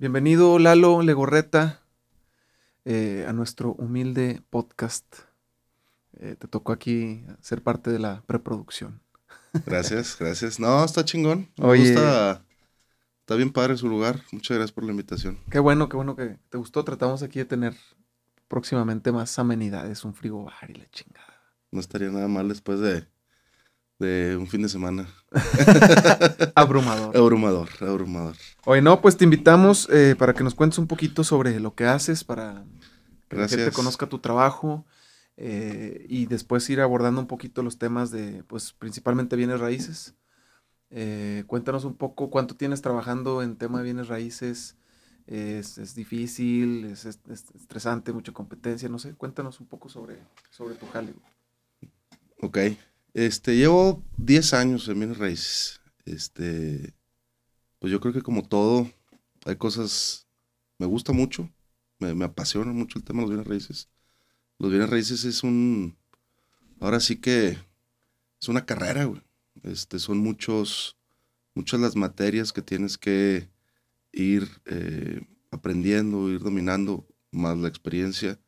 Bienvenido Lalo Legorreta eh, a nuestro humilde podcast. Eh, te tocó aquí ser parte de la preproducción. Gracias, gracias. No, está chingón. Me Oye. gusta. Está bien padre su lugar. Muchas gracias por la invitación. Qué bueno, qué bueno que te gustó. Tratamos aquí de tener próximamente más amenidades, un frigobar y la chingada. No estaría nada mal después de, de un fin de semana. Abrumador. Abrumador, abrumador. Oye, no, pues te invitamos eh, para que nos cuentes un poquito sobre lo que haces, para que la gente conozca tu trabajo eh, y después ir abordando un poquito los temas de, pues principalmente bienes raíces. Eh, cuéntanos un poco cuánto tienes trabajando en tema de bienes raíces. Es, es difícil, es, es- es estresante, mucha competencia, no sé. Cuéntanos un poco sobre, sobre tu jale. Ok. Este, llevo 10 años en bienes raíces. Este, pues yo creo que como todo, hay cosas, me gusta mucho, me, me apasiona mucho el tema de los bienes raíces. Los bienes raíces es un, ahora sí que es una carrera, güey. Este, son muchos, muchas las materias que tienes que ir eh, aprendiendo, ir dominando, más la experiencia,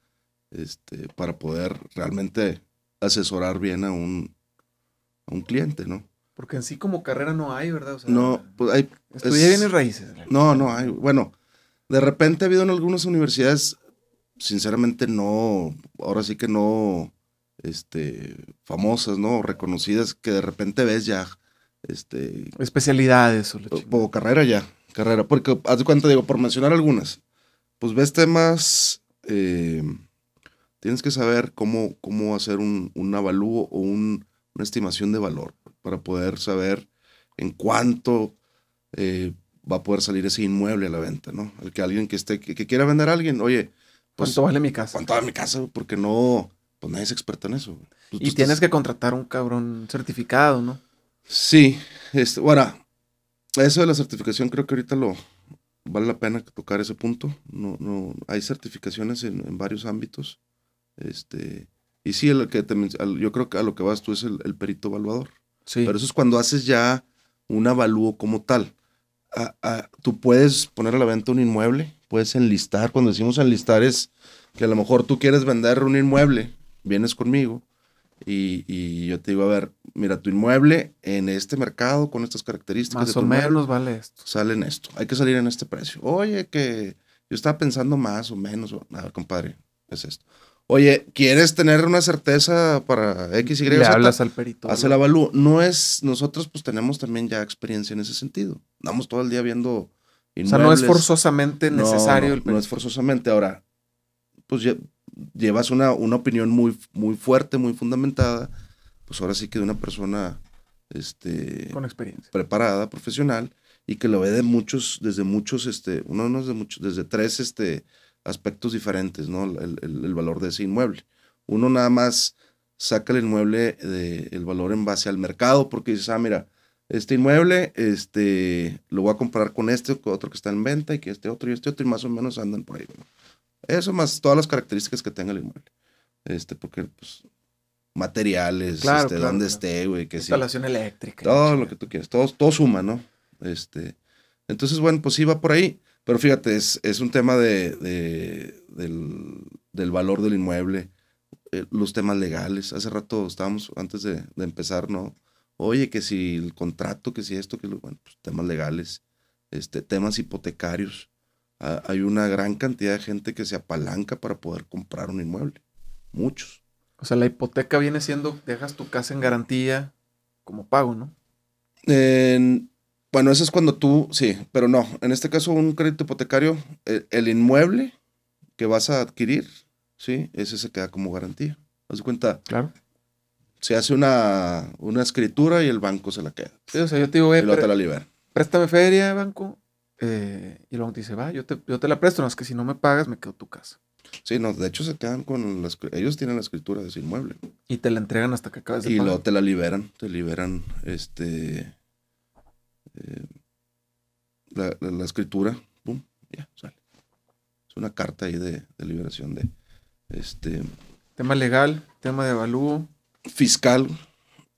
este, para poder realmente asesorar bien a un, a un cliente, ¿no? Porque en sí como carrera no hay, ¿verdad? O sea, No, pues hay, Estudié es- bienes raíces. no, no hay. Bueno, de repente ha habido en algunas universidades, sinceramente no, ahora sí que no, este, famosas, ¿no? Reconocidas, que de repente ves ya, este, Especialidades o o carrera ya, carrera. Porque, haz de cuenta, digo, por mencionar algunas, pues ves temas, eh, tienes que saber cómo, cómo hacer un, un avalúo o un- una estimación de valor para poder saber en cuánto eh, va a poder salir ese inmueble a la venta, ¿no? El que alguien que esté, que, que quiera vender a alguien, oye, pues, ¿Cuánto vale mi casa? ¿cuánto vale mi casa? Porque no, pues nadie es experto en eso. tú Y tienes estás- que contratar un cabrón certificado, ¿no? Sí, este, bueno, eso de la certificación creo que ahorita lo vale la pena tocar ese punto. No, no, hay certificaciones en, en varios ámbitos. Este, y sí, el que te yo creo que a lo que vas tú es el, el perito evaluador. Sí. Pero eso es cuando haces ya un avalúo como tal. Ah, ah, tú puedes poner a la venta un inmueble, puedes enlistar. Cuando decimos enlistar es que a lo mejor tú quieres vender un inmueble, vienes conmigo y, y yo te digo, a ver, mira, tu inmueble en este mercado con estas características. de Más tu o menos vale esto. Sale en esto, hay que salir en este precio. Oye, que yo estaba pensando más o menos. A ver, compadre, es esto. Oye, ¿quieres tener una certeza para X, Y, Le Z? hablas al perito. hace el avalúo. No es, nosotros pues tenemos también ya experiencia en ese sentido. Andamos todo el día viendo O sea, inmuebles. no es forzosamente No, necesario no, el no perito. es forzosamente. Ahora, pues lle- llevas una, una opinión muy, muy fuerte, muy fundamentada, pues ahora sí que de una persona este, Con experiencia. preparada, profesional, y que lo ve de muchos, desde muchos, este, uno no es de muchos, desde tres este, aspectos diferentes, ¿no? El, el- el valor de ese inmueble. Uno nada más saca el inmueble, de, el valor en base al mercado, porque dices, ah, mira, este inmueble, este, lo voy a comparar con este, con otro que está en venta, y que este otro y este otro, y más o menos andan por ahí, ¿no? Eso más todas las características que tenga el inmueble. Este, porque, pues, materiales, Claro, este, claro, dónde claro. esté, güey, que sí. Instalación eléctrica. Todo lo que tú quieras, todo, todo suma, ¿no? Este, entonces, bueno, pues sí va por ahí, pero fíjate, es, es un tema de, de- del, del valor del inmueble, eh, los temas legales. Hace rato estábamos, antes de, de empezar, ¿no? Oye, que si el contrato, que si esto, que lo, bueno, pues temas legales, este, temas hipotecarios. Ah, hay una gran cantidad de gente que se apalanca para poder comprar un inmueble. Muchos. O sea, la hipoteca viene siendo, dejas tu casa en garantía como pago, ¿no? Bueno, eso es cuando tú, sí, pero no. En este caso, un crédito hipotecario, el, el inmueble que vas a adquirir, sí, ese se queda como garantía. Haz de cuenta, Claro. se hace una, una escritura y el banco se la queda. Sí, o sea, yo te digo, Y eh, luego te la libera. préstame feria, banco. eh, y luego te dice, va, yo te, yo te la presto, no es que si no me pagas, me quedo tu casa. Sí, no, de hecho se quedan con las, ellos tienen la escritura de ese inmueble. Y te la entregan hasta que acabes de Y pagar. luego te la liberan, te liberan este eh, la, la- la escritura, pum, ya, sale. Es una carta ahí de, de liberación de este Tema legal, tema de avalúo. fiscal,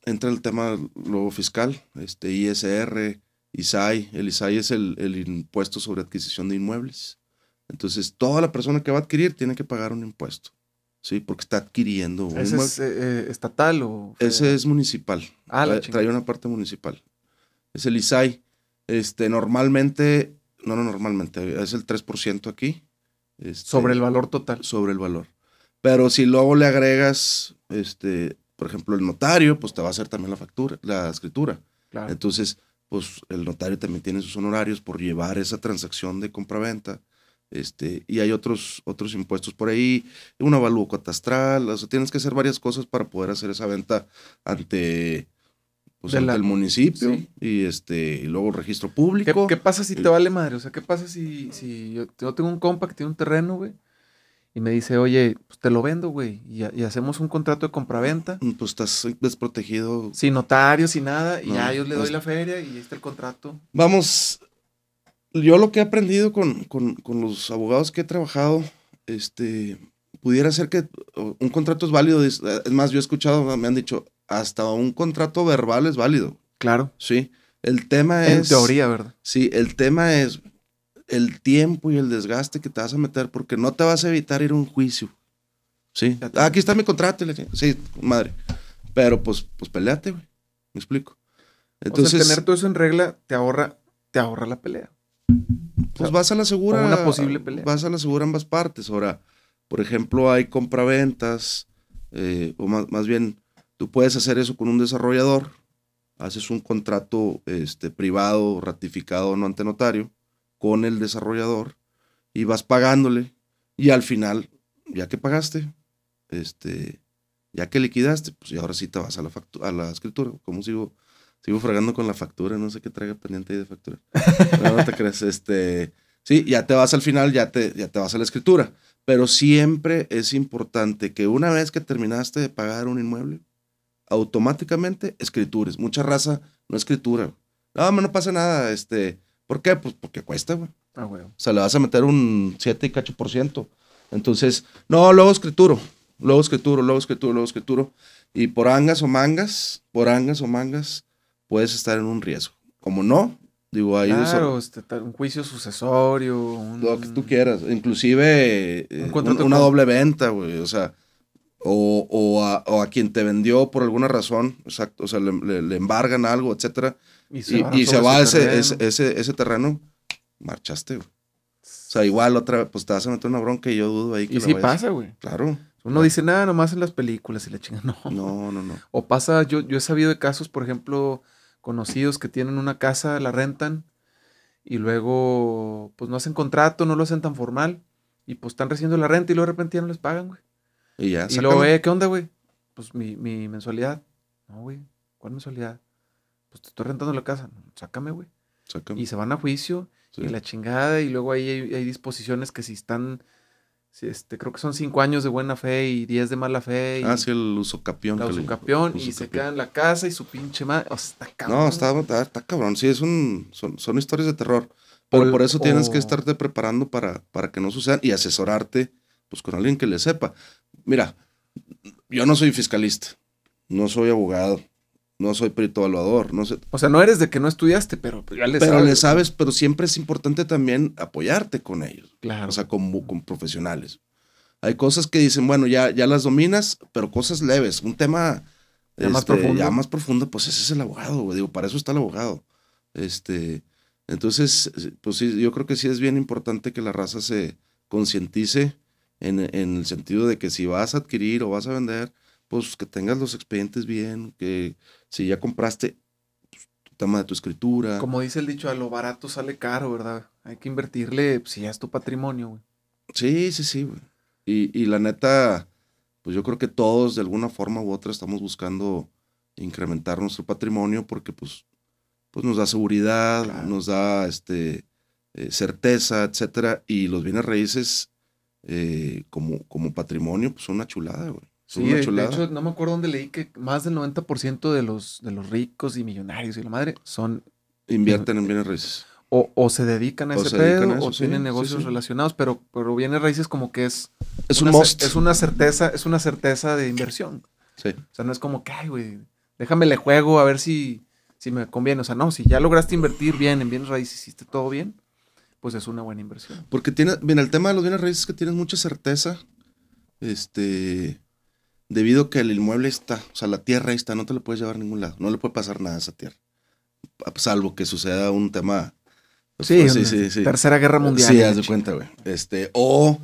entra el tema luego fiscal, este ISR, ISAI. El ISAI es el, el impuesto sobre adquisición de inmuebles. Entonces, toda la persona que va a adquirir tiene que pagar un impuesto. Sí, porque está adquiriendo un ¿Ese inmueble. es eh, eh, estatal o...? federal? Ese es municipal. Ah, la trae, trae una parte municipal. Es el ISAI. Este, normalmente, no, no, normalmente, es el 3% aquí. este, Sobre el valor total. sobre el valor. Pero si luego le agregas, este, por ejemplo, el notario, pues te va a hacer también la factura, la escritura. Claro. Entonces, pues el notario también tiene sus honorarios por llevar esa transacción de compraventa. Este, y hay otros, otros impuestos por ahí, un avalúo catastral, o sea, tienes que hacer varias cosas para poder hacer esa venta ante, pues, De ante la- el municipio sí. y este, y luego el registro ¿Qué, público. qué pasa si te vale madre? O sea, ¿qué pasa si, si yo, yo tengo un compa que tiene un terreno, güey? Y me dice, oye, pues te lo vendo, güey. Y, y hacemos un contrato de compraventa. Pues estás desprotegido Sin notario, sin nada. Y ya yo le doy pues- la feria y ahí está el contrato. Vamos, yo lo que he aprendido con, con- con los abogados que he trabajado, este, pudiera ser que o, un contrato es válido. Es más, yo he escuchado, me han dicho, hasta un contrato verbal es válido. Claro. Sí. El tema En es. teoría, ¿verdad? Sí, el tema es el tiempo y el desgaste que te vas a meter, porque no te vas a evitar ir a un juicio. Sí. Ah, aquí está mi contrato. Sí, madre. Pero pues, pues peleate, güey. Me explico. Entonces, tener todo eso en regla te ahorra, te ahorra la pelea. Pues vas a la segura. una posible pelea. Vas a la segura ambas partes. Ahora, por ejemplo, hay compraventas, eh, o más, más bien, tú puedes hacer eso con un desarrollador. Haces un contrato este, privado, ratificado no ante notario, con el desarrollador, y vas pagándole. Y al final, ya que pagaste, este, ya que liquidaste, pues y ahora sí te vas a la, a la escritura. ¿Cómo sigo? Sigo fregando con la factura, no sé qué traiga pendiente ahí de factura. No, no te crees, este, sí, ya te vas al final, ya te, ya te vas a la escritura, pero siempre es importante que una vez que terminaste de pagar un inmueble, automáticamente escritures. Mucha raza no escritura. No, no pasa nada, este, ¿por qué? Pues porque cuesta, güey. Ah, güey. O sea, le vas a meter un 7 y cacho por ciento. Entonces, no, luego escrituro, luego escrituro, luego escrituro, luego escrituro. Y por angas o mangas, por angas o mangas, puedes estar en un riesgo. Como no, digo, ahí Claro, este, un juicio sucesorio. Un, lo que tú quieras. Inclusive eh, Un un- una con- doble venta, güey. O sea, o, o a, o a quien te vendió por alguna razón, exacto, o sea, le, le- le embargan algo, etcétera, Y y, van y se va ese, terreno. ese, ese, ese terreno, marchaste, güey. O sea, igual otra vez, pues te vas a meter una bronca y yo dudo ahí que Y sí vayas- pasa, güey. Claro. Uno dice, nada, nomás en las películas y la chinga. No. No, no, no. O pasa, yo, yo he sabido de casos, por ejemplo, conocidos que tienen una casa, la rentan y luego, pues no hacen contrato, no lo hacen tan formal y pues están recibiendo la renta y luego de repente ya no les pagan, güey. Y ya, Y luego, eh, ¿qué onda, güey? Pues mi, mi mensualidad. No, güey. ¿Cuál mensualidad? Pues te estoy rentando la casa. Sácame, güey. Sácalo. Y se van a juicio Sí. y la chingada. Y luego ahí hay, hay disposiciones que si están, si este, creo que son cinco años de buena fe y diez de mala fe. Y Ah, sí, el usocapión. la que le- usucapión y se queda en la casa y su pinche madre. O sea, está cabrón. No, está, está, está cabrón. Sí, es un, son, son historias de terror. Pero O- por eso tienes que estarte preparando para, para que no sucedan y asesorarte pues, con alguien que le sepa. Mira, yo no soy fiscalista, no soy abogado, no soy perito evaluador, no sé. O sea, no eres de que no estudiaste, pero ya le pero sabes. le sabes, pero siempre es importante también apoyarte con ellos. Claro. O sea, con, con profesionales. Hay cosas que dicen, bueno, ya, ya las dominas, pero cosas leves. Un tema Ya más este, profundo. ya más profundo, pues ese es el abogado. Digo, para eso está el abogado. Este, entonces, pues sí, yo creo que sí es bien importante que la raza se concientice en, en el sentido de que si vas a adquirir o vas a vender, pues que tengas los expedientes bien, que si ya compraste, pues, tu tema de tu escritura. Como dice el dicho, a lo barato sale caro, ¿verdad? Hay que invertirle, pues, si ya es tu patrimonio, güey. Sí, sí, sí, güey. Y, y la neta, pues yo creo que todos de alguna forma u otra estamos buscando incrementar nuestro patrimonio porque pues, pues nos da seguridad, Claro. nos da este, eh, certeza, etcétera. Y los bienes raíces eh, como, como patrimonio, pues son una chulada, güey. Son Sí, una de, hecho, no me acuerdo dónde leí que más del 90% de los, de los ricos y millonarios y la madre son Invierten en bienes raíces. o, o se dedican a O ese se dedican pedo a eso, o sí, tienen negocios sí. relacionados, pero, pero bienes raíces como que es, Es un una, must. es una certeza, es una certeza de inversión. Sí. O sea, no es como que, ay, güey, déjame le juego a ver si, si me conviene. O sea, no, si ya lograste invertir bien en bienes raíces, hiciste todo bien, pues es una buena inversión. Porque tiene, mira, el tema de los bienes raíces es que tienes mucha certeza, este, debido a que el inmueble está, o sea, la tierra ahí está, no te la puedes llevar a ningún lado, no le puede pasar nada a esa tierra, salvo que suceda un tema. pues, sí, sí, sí, sí, Tercera Guerra Mundial. Sí, haz de cuenta, güey. Este, o,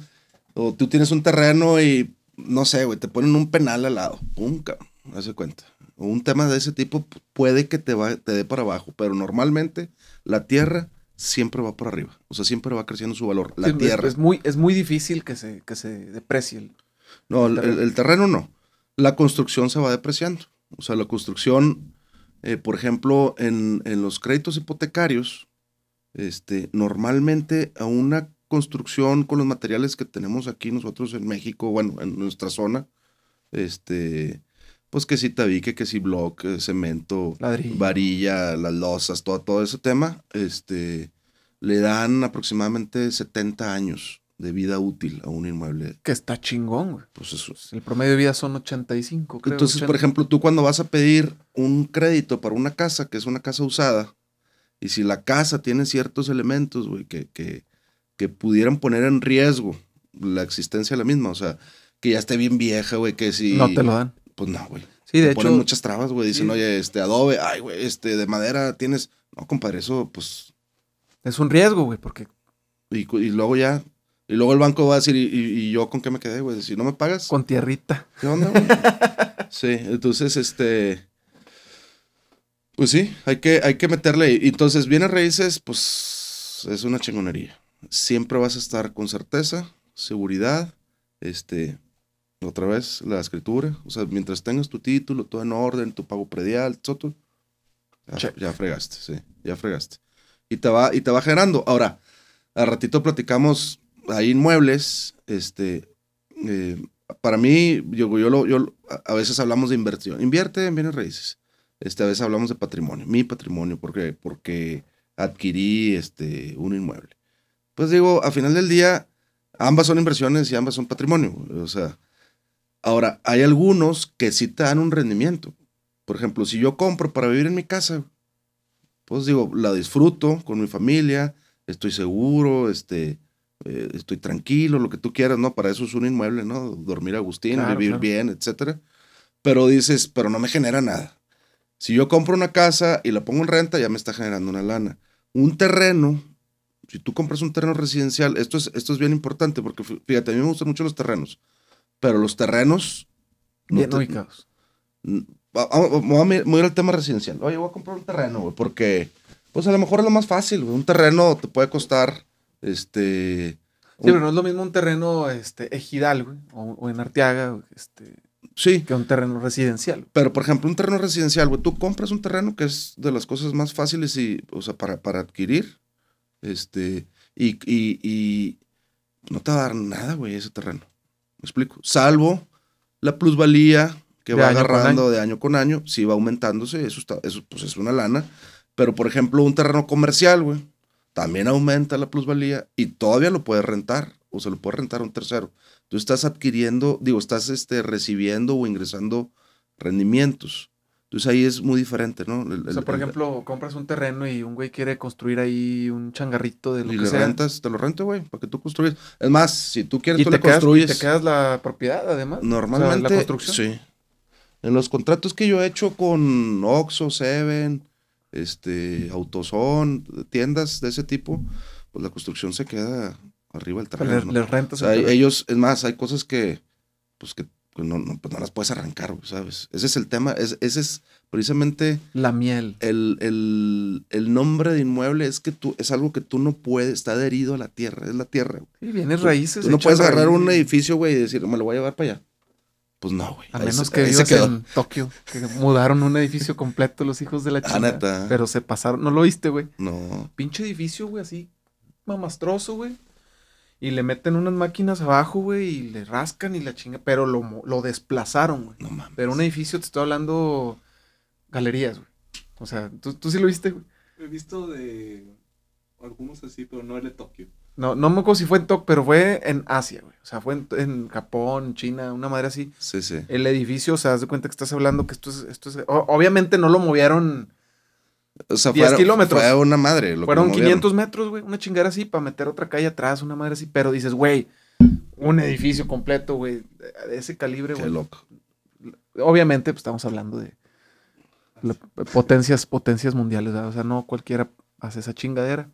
o tú tienes un terreno y, no sé, güey, te ponen un penal al lado, pum, cabrón, haz de cuenta. O un tema de ese tipo puede que te, va, te dé para abajo, pero normalmente la tierra siempre va por arriba. O sea, siempre va creciendo su valor. La tierra. Es, muy, es muy difícil que se, que se deprecie. El, no, el terreno. no. La construcción se va depreciando. O sea, la construcción, eh, por ejemplo, en, en, los créditos hipotecarios, este, normalmente a una construcción con los materiales que tenemos aquí nosotros en México, bueno, en nuestra zona, este, pues que si tabique, que si bloque, cemento, varilla, las losas, todo, todo ese tema, este, le dan aproximadamente 70 años de vida útil a un inmueble. Que está chingón, güey. Pues eso. El promedio de vida son 85, creo. Entonces, por ejemplo, tú cuando vas a pedir un crédito para una casa, que es una casa usada, y si la casa tiene ciertos elementos, güey, que, que, que pudieran poner en riesgo la existencia de la misma, o sea, que ya esté bien vieja, güey, que si... No te lo dan. Pues no, güey. Sí, de hecho. Ponen muchas trabas, güey. Dicen, oye, este adobe, ay, güey, este de madera tienes. No, compadre, eso, pues. Es un riesgo, güey, porque. Y, y, luego ya. Y luego el banco va a decir, ¿y, y yo con qué me quedé, güey? Si no me pagas. Con tierrita. ¿Qué onda, güey? sí, entonces, este. Pues sí, hay que, hay que meterle. Y entonces, bienes raíces, pues es una chingonería. Siempre vas a estar con certeza, seguridad, este, otra vez la escritura. O sea, mientras tengas tu título, todo en orden, tu pago predial, todo, ya, ya, fregaste, sí, ya fregaste. Y te va, y te va generando. Ahora, al ratito platicamos, hay inmuebles, este, eh, para mí, yo, yo, lo, yo, a veces hablamos de inversión. Invierte en bienes raíces. Este, a veces hablamos de patrimonio, mi patrimonio, porque, porque adquirí este, un inmueble. Pues digo, a final del día, ambas son inversiones y ambas son patrimonio. O sea, Ahora, hay algunos que sí te dan un rendimiento. Por ejemplo, si yo compro para vivir en mi casa, pues digo, la disfruto con mi familia, estoy seguro, este, eh, estoy tranquilo, lo que tú quieras, ¿no? Para eso es un inmueble, ¿no? Dormir a Agustín, vivir bien, etcétera. Pero dices, pero no me genera nada. Si yo compro una casa y la pongo en renta, ya me está generando una lana. Un terreno, si tú compras un terreno residencial, esto es, esto es bien importante porque fíjate, a mí me gustan mucho los terrenos pero los terrenos... Bien ubicados. Voy a ir al tema residencial. Oye, voy a comprar un terreno, güey, porque, pues a lo mejor es lo más fácil, güey. Un terreno te puede costar, este... Sí, pero no es lo mismo un terreno este, ejidal, güey, o, en Arteaga, este, sí. que un terreno residencial. Pero, por ejemplo, un terreno residencial, güey, tú compras un terreno que es de las cosas más fáciles y, o sea, para, para adquirir, este, y, y, y no te va a dar nada, güey, ese terreno. ¿Me explico? Salvo la plusvalía que va agarrando de año con año, si va aumentándose, eso, está, eso pues es una lana. Pero, por ejemplo, un terreno comercial, güey, también aumenta la plusvalía y todavía lo puedes rentar o se lo puede rentar a un tercero. Tú estás adquiriendo, digo, estás este, recibiendo o ingresando rendimientos. Entonces ahí es muy diferente, ¿no? o sea, por ejemplo, compras un terreno y un güey quiere construir ahí un changarrito de lo y que le sea. rentas, te lo rento, güey, para que tú construyes. Es más, si tú quieres, tú le construyes. Y te quedas la propiedad, además. Normalmente, la construcción. Sí. En los contratos que yo he hecho con Oxxo, Seven, este, Autoson, tiendas de ese tipo, pues la construcción se queda arriba del terreno. Les, rentas. ellos, es más, hay cosas que, pues que pues no, no, pues no las puedes arrancar, ¿sabes? Ese es el tema, es, ese es precisamente... La miel. El, el, el, nombre de inmueble es que tú, es algo que tú no puedes, está adherido a la tierra, es la tierra. Sí, vienes raíces. Tú no puedes agarrar un edificio, güey, y decir, me lo voy a llevar para allá. Pues no, güey. A menos que vivas en Tokio, que mudaron un edificio completo los hijos de la chica. Ah, neta. Pero se pasaron, ¿no lo viste, güey? No. Pinche edificio, güey, así, mamastroso, güey y le meten unas máquinas abajo, güey, y le rascan y la chinga. Pero lo, lo desplazaron, güey. No mames. Pero un edificio, te estoy hablando galerías, güey. O sea, ¿tú, tú sí lo viste, güey. He visto de algunos así, pero no el de Tokio. No, no me acuerdo si fue en Tokio, pero fue en Asia, güey. O sea, fue en, Japón, China, una madre así. Sí, sí. El edificio, o sea, haz de cuenta que estás hablando que esto es... Esto es obviamente no lo movieron O sea, 10 fuera- kilómetros. Fue una madre. Lo que Fueron movieron. 500 metros, güey, una chingada así para meter otra calle atrás, una madre así. Pero dices, güey, un edificio completo, güey, de ese calibre, Qué güey. loco. Obviamente, pues estamos hablando de potencias, potencias mundiales, ¿verdad? O sea, no cualquiera hace esa chingadera.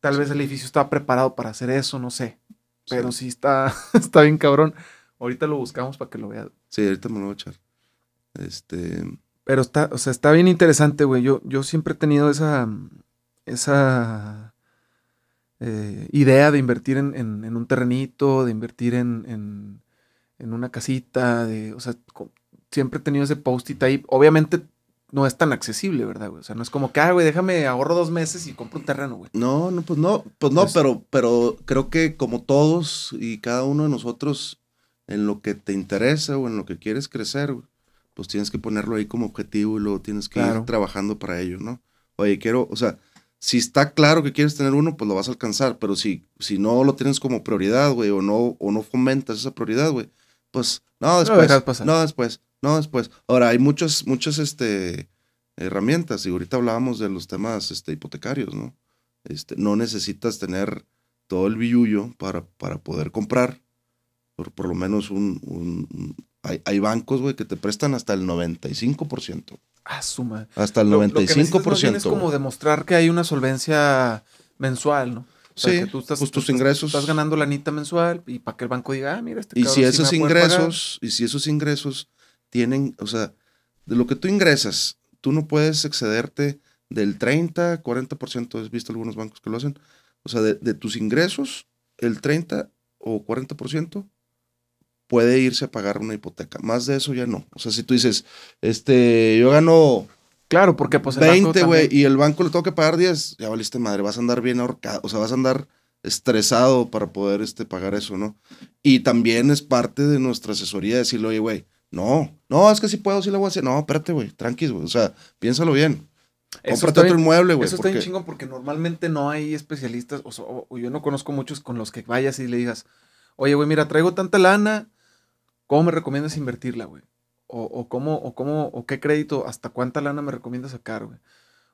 Tal vez el edificio estaba preparado para hacer eso, no sé. Pero sí, está, está bien cabrón. Ahorita lo buscamos para que lo veas. Sí, ahorita me lo voy a echar. Este. Pero está, o sea, está bien interesante, güey. Yo, yo siempre he tenido esa, esa eh, idea de invertir en, en- en un terrenito, de invertir en, en- una casita, de, o sea, siempre he tenido ese post-it ahí. Obviamente no es tan accesible, ¿verdad, güey? O sea, no es como que, ah, güey, déjame ahorro dos meses y compro un terreno, güey. No, no, pues no, pues no, Pues- pero, pero creo que como todos y cada uno de nosotros, en lo que te interesa o en lo que quieres crecer, güey, pues tienes que ponerlo ahí como objetivo y luego tienes que Claro. ir trabajando para ello, ¿no? Oye, quiero, o sea, si está claro que quieres tener uno, pues lo vas a alcanzar, pero si, si no lo tienes como prioridad, güey, o no, o no fomentas esa prioridad, güey, pues no, después, pasar. no, después, no, después. Ahora, hay muchas, muchas, este, herramientas, y ahorita hablábamos de los temas, este, hipotecarios, ¿no? Este, no necesitas tener todo el billullo para, para poder comprar, por, por lo menos un- hay, hay bancos, güey, que te prestan hasta el 95%. Ah, suma. Hasta el Lo- lo que necesitas 95%. más bien es como demostrar que hay una solvencia mensual, ¿no? O sea, Sí, que tú estás, pues tus ingresos. Estás ganando la anita mensual y para que el banco diga, ah, mira, este Y si esos va a poder pagar". ingresos, y si esos ingresos tienen, o sea, de lo que tú ingresas, tú no puedes excederte del 30, 40%, has visto algunos bancos que lo hacen, o sea, de, de tus ingresos, el 30 o 40% puede irse a pagar una hipoteca. Más de eso ya no. O sea, si tú dices, este, yo gano Claro, porque pues el banco 20, güey, y el banco le tengo que pagar 10, ya valiste madre, vas a andar bien ahorcado, o sea, vas a andar estresado para poder este, pagar eso, ¿no? Y también es parte de nuestra asesoría decirle, oye, güey, no, no, es que si puedo, sí lo voy a hacer. No, espérate, güey, tranquis, güey, o sea, piénsalo bien. Eso Cómprate otro inmueble, güey. Eso está bien chingón porque normalmente no hay especialistas, o, so- o yo no conozco muchos con los que vayas y le digas, oye, güey, mira, traigo tanta lana, ¿cómo me recomiendas invertirla, güey? O, o cómo, o cómo, o qué crédito, hasta cuánta lana me recomiendas sacar, güey?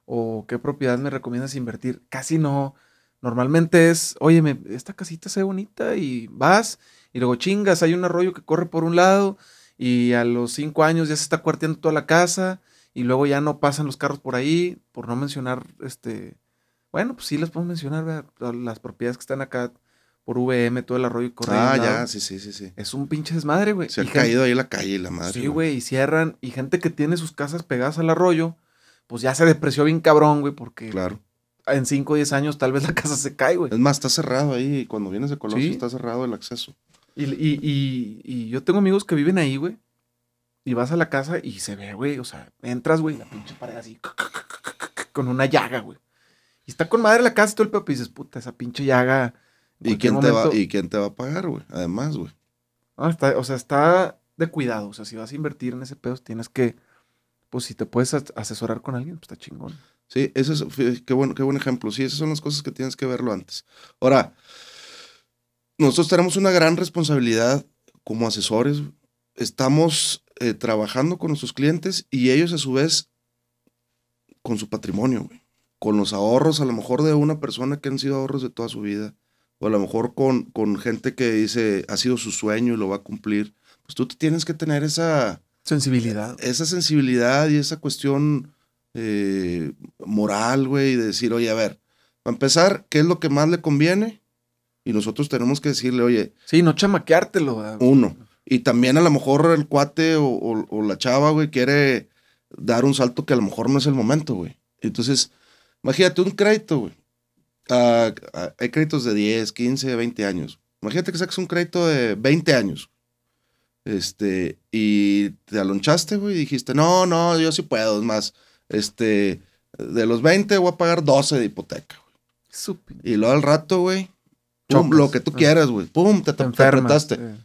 O qué propiedad me recomiendas invertir. Casi no. Normalmente es, oye, esta casita se ve bonita y vas y luego chingas, hay un arroyo que corre por un lado y a los cinco años ya se está cuarteando toda la casa y luego ya no pasan los carros por ahí, por no mencionar, este, bueno, pues sí les puedo mencionar, ¿verdad? Las propiedades que están acá por VM, todo el arroyo corre. Ah, ya, sí, sí, sí, sí. Es un pinche desmadre, güey. Se ha Y caído ahí la calle, la madre. Sí, güey, y cierran, y gente que tiene sus casas pegadas al arroyo, pues ya se depreció bien cabrón, güey, porque Claro. en 5 o 10 años tal vez la casa se cae, güey. Es más, está cerrado ahí, y cuando vienes de Colosio Sí. está cerrado el acceso. Y, y, y, y yo tengo amigos que viven ahí, güey. Y vas a la casa y se ve, güey. O sea, entras, güey, la pinche pared así. Con una llaga, güey. Y está con madre la casa y todo el pedo. Y dices, puta, esa pinche llaga. ¿Y quién, te va, ¿Y quién te va a pagar, güey? Además, güey. No, está- o sea, está de cuidado. O sea, si vas a invertir en ese pedo, tienes que. Pues si te puedes as- asesorar con alguien, pues está chingón. Sí, ese es, qué buen, qué buen ejemplo. Sí, esas son las cosas que tienes que verlo antes. Ahora, nosotros tenemos una gran responsabilidad como asesores. Estamos eh, trabajando con nuestros clientes y ellos a su vez con su patrimonio, güey. Con los ahorros a lo mejor de una persona que han sido ahorros de toda su vida. O a lo mejor con, con gente que dice ha sido su sueño y lo va a cumplir. Pues tú tienes que tener esa, Sensibilidad. esa sensibilidad y esa cuestión eh, moral, güey, de decir, oye, a ver, para empezar, ¿qué es lo que más le conviene? Y nosotros tenemos que decirle, oye, Sí, no chamaqueártelo. uno. Y también a lo mejor el cuate o, o- o la chava, güey, quiere dar un salto que a lo mejor no es el momento, güey. Entonces, imagínate un crédito, güey. Ah, hay créditos de 10, 15, 20 años. Imagínate que saques un crédito de 20 años. Este, y te alonchaste, güey, y dijiste, no, no, yo sí puedo. Es más, este, de los 20 voy a pagar 12 de hipoteca. güey. Y luego al rato, güey, pum, lo que tú Ah. quieras, güey. Pum, te, Te te, apretaste. eh.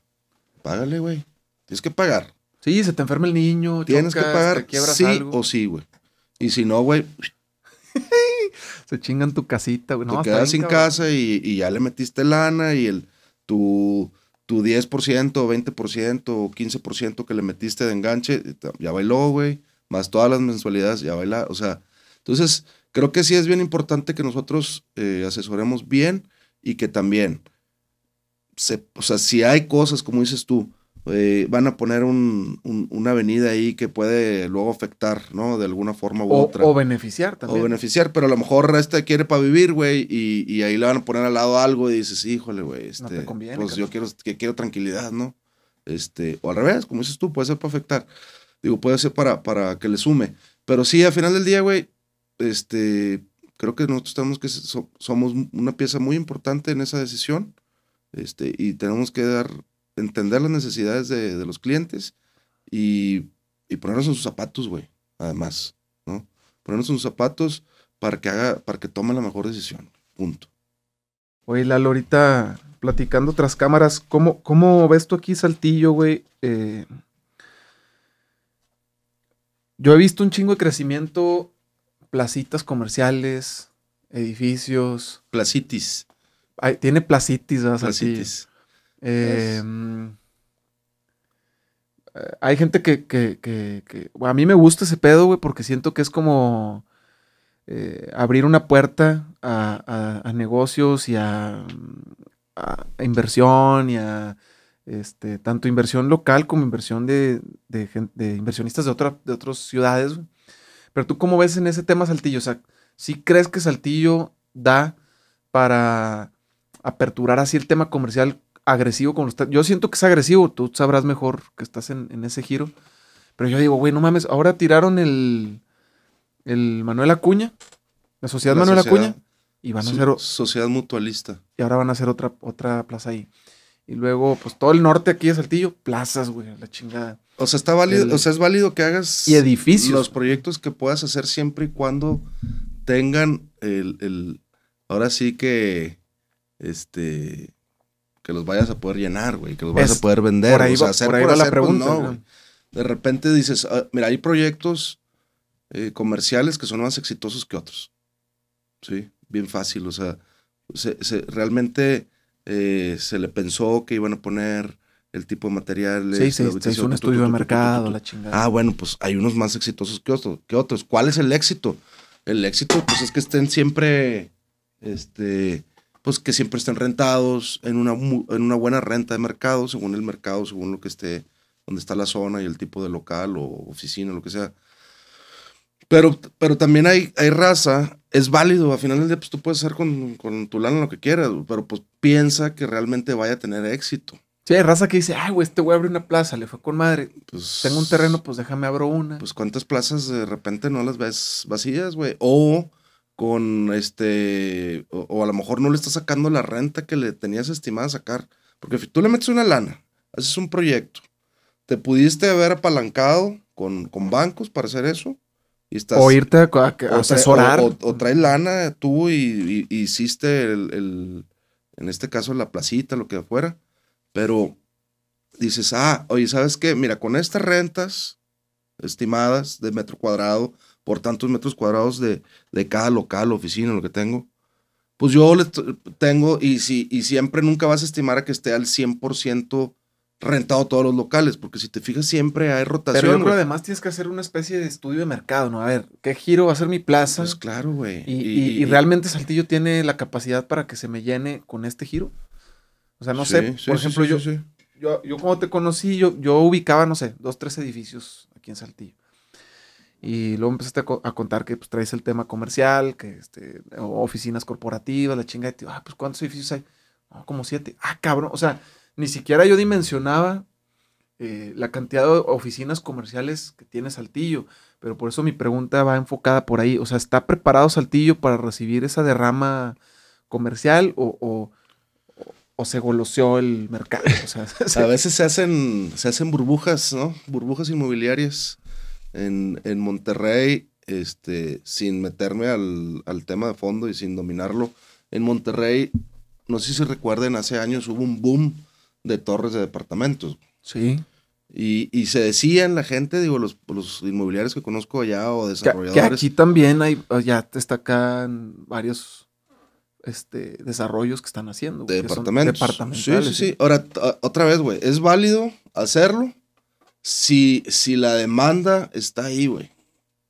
Págale, güey. Tienes que pagar. Sí, se te enferma el niño. Tienes que chocas, pagar te sí algo. o sí, güey. Y si no, güey, Se chingan tu casita, güey. No, te quedas sin cabrón. casa y, y ya le metiste lana y el tu, tu 10%, 20% o 15% que le metiste de enganche, ya bailó, güey. Más todas las mensualidades, ya baila. O sea, Entonces, creo que sí es bien importante que nosotros eh, asesoremos bien y que también, se, o sea, si hay cosas, como dices tú, eh, van a poner un- un- una avenida ahí que puede luego afectar, ¿no? De alguna forma u O, otra. o beneficiar también. O beneficiar, pero a lo mejor este quiere para vivir, güey, y, y ahí le van a poner al lado algo y dices, híjole, güey, este, te conviene, pues yo quiero, que quiero tranquilidad, ¿no? Este, o al revés, como dices tú, puede ser para afectar. Digo, puede ser para, para que le sume. Pero sí, al final del día, güey, este, creo que nosotros tenemos que, so- somos una pieza muy importante en esa decisión, este, y tenemos que dar, entender las necesidades de, de los clientes y, y ponernos en sus zapatos, güey, además, ¿no? Ponernos en sus zapatos para que haga, para que tome la mejor decisión, punto. Oye, Lalo, ahorita platicando tras cámaras, ¿cómo, cómo ves tú aquí Saltillo, güey? Eh, yo he visto un chingo de crecimiento, placitas comerciales, edificios. Placitis, Ay, tiene placitis, ¿verdad, Saltillo? placitis. Mm, eh, hay gente que, que- que- a mí me gusta ese pedo, güey, porque siento que es como eh, abrir una puerta a, negocios y a, inversión y a este, tanto inversión local como inversión de, inversionistas de, otra, de otras ciudades. Pero tú, ¿cómo ves en ese tema Saltillo? O sea, ¿sí crees que Saltillo da para aperturar así el tema comercial agresivo como lo está? Yo siento que es agresivo, tú sabrás mejor que estás en, en ese giro. Pero yo digo, güey, no mames, ahora tiraron el, el Manuel Acuña, la Sociedad La Manuel sociedad- Acuña, y van a hacer, sociedad mutualista. y ahora van a hacer otra, otra plaza ahí. Y luego, pues todo el norte aquí de Saltillo, plazas, güey, la chingada. O sea, está válido, El- o sea, es válido que hagas Y edificios. los proyectos que puedas hacer siempre y cuando tengan el, el- ahora sí que este que los vayas a poder llenar, güey, que los vayas Es- a poder vender, por ahí o sea, va- hacer por ahí por va la hacer, pues, pregunta, no. De repente dices, ah, mira, hay proyectos eh, comerciales que son más exitosos que otros. Sí, bien fácil, o sea, se, se- realmente eh, se le pensó que iban a poner el tipo de materiales. Sí, la se, hizo un tu, tu, estudio tu, de mercado, la chingada. Ah, bueno, pues hay unos más exitosos que otros, que otros. ¿Cuál es el éxito? El éxito, pues es que estén siempre, este, pues que siempre estén rentados en una, en una buena renta de mercado, según el mercado, según lo que esté, donde está la zona y el tipo de local o oficina, lo que sea. Pero, pero también hay, hay raza, es válido, al final del día, pues tú puedes hacer con, con tu lana lo que quieras, pero pues piensa que realmente vaya a tener éxito. Sí, hay raza que dice, ay, güey, este güey abrió una plaza, le fue con madre. Pues, Tengo un terreno, pues déjame abro una. Pues cuántas plazas de repente no las ves vacías, güey. O con este, o, o a lo mejor no le estás sacando la renta que le tenías estimada sacar. Porque si tú le metes una lana, haces un proyecto, te pudiste haber apalancado con, con bancos para hacer eso. Y estás, o irte a, a- a o trae- asesorar. O, o- o traes lana tú y, y- y hiciste el, el- en este caso la placita, lo que fuera. Pero dices, ah, oye, ¿sabes qué? Mira, con estas rentas estimadas de metro cuadrado, por tantos metros cuadrados de, de cada local, oficina, lo que tengo, pues yo le tengo, y, si, y siempre nunca vas a estimar a que esté al 100% rentado todos los locales, porque si te fijas siempre hay rotación. Pero yo creo güey. además tienes que hacer una especie de estudio de mercado, ¿no? A ver, ¿qué giro va a ser mi plaza? Pues claro, güey. y, y- y realmente Saltillo tiene la capacidad para que se me llene con este giro. O sea, no Sí, sé, sí, por ejemplo, sí, yo, yo, yo como te conocí, yo, yo ubicaba, no sé, dos, tres edificios aquí en Saltillo. Y luego empezaste a, co- a contar que pues, traes el tema comercial, que este, oficinas corporativas, la chinga de tío. Ah, pues ¿cuántos edificios hay? No, como siete. Ah, cabrón. O sea, ni siquiera yo dimensionaba eh, la cantidad de oficinas comerciales que tiene Saltillo. Pero por eso mi pregunta va enfocada por ahí. O sea, ¿está preparado Saltillo para recibir esa derrama comercial o, o, o- o se goloseó el mercado? O sea, A veces se hacen, se hacen burbujas, ¿no? Burbujas inmobiliarias en, en Monterrey, este, sin meterme al, al tema de fondo y sin dominarlo. En Monterrey, no sé si recuerden, hace años hubo un boom de torres de departamentos. sí. Y, y se decían la gente, digo, los, los inmobiliarios que conozco allá o desarrolladores. que aquí también hay, ya destacan varios este, desarrollos que están haciendo. De que son departamentos. Sí, sí, sí. Ahora, otra vez, güey, es válido hacerlo si, si la demanda está ahí, güey.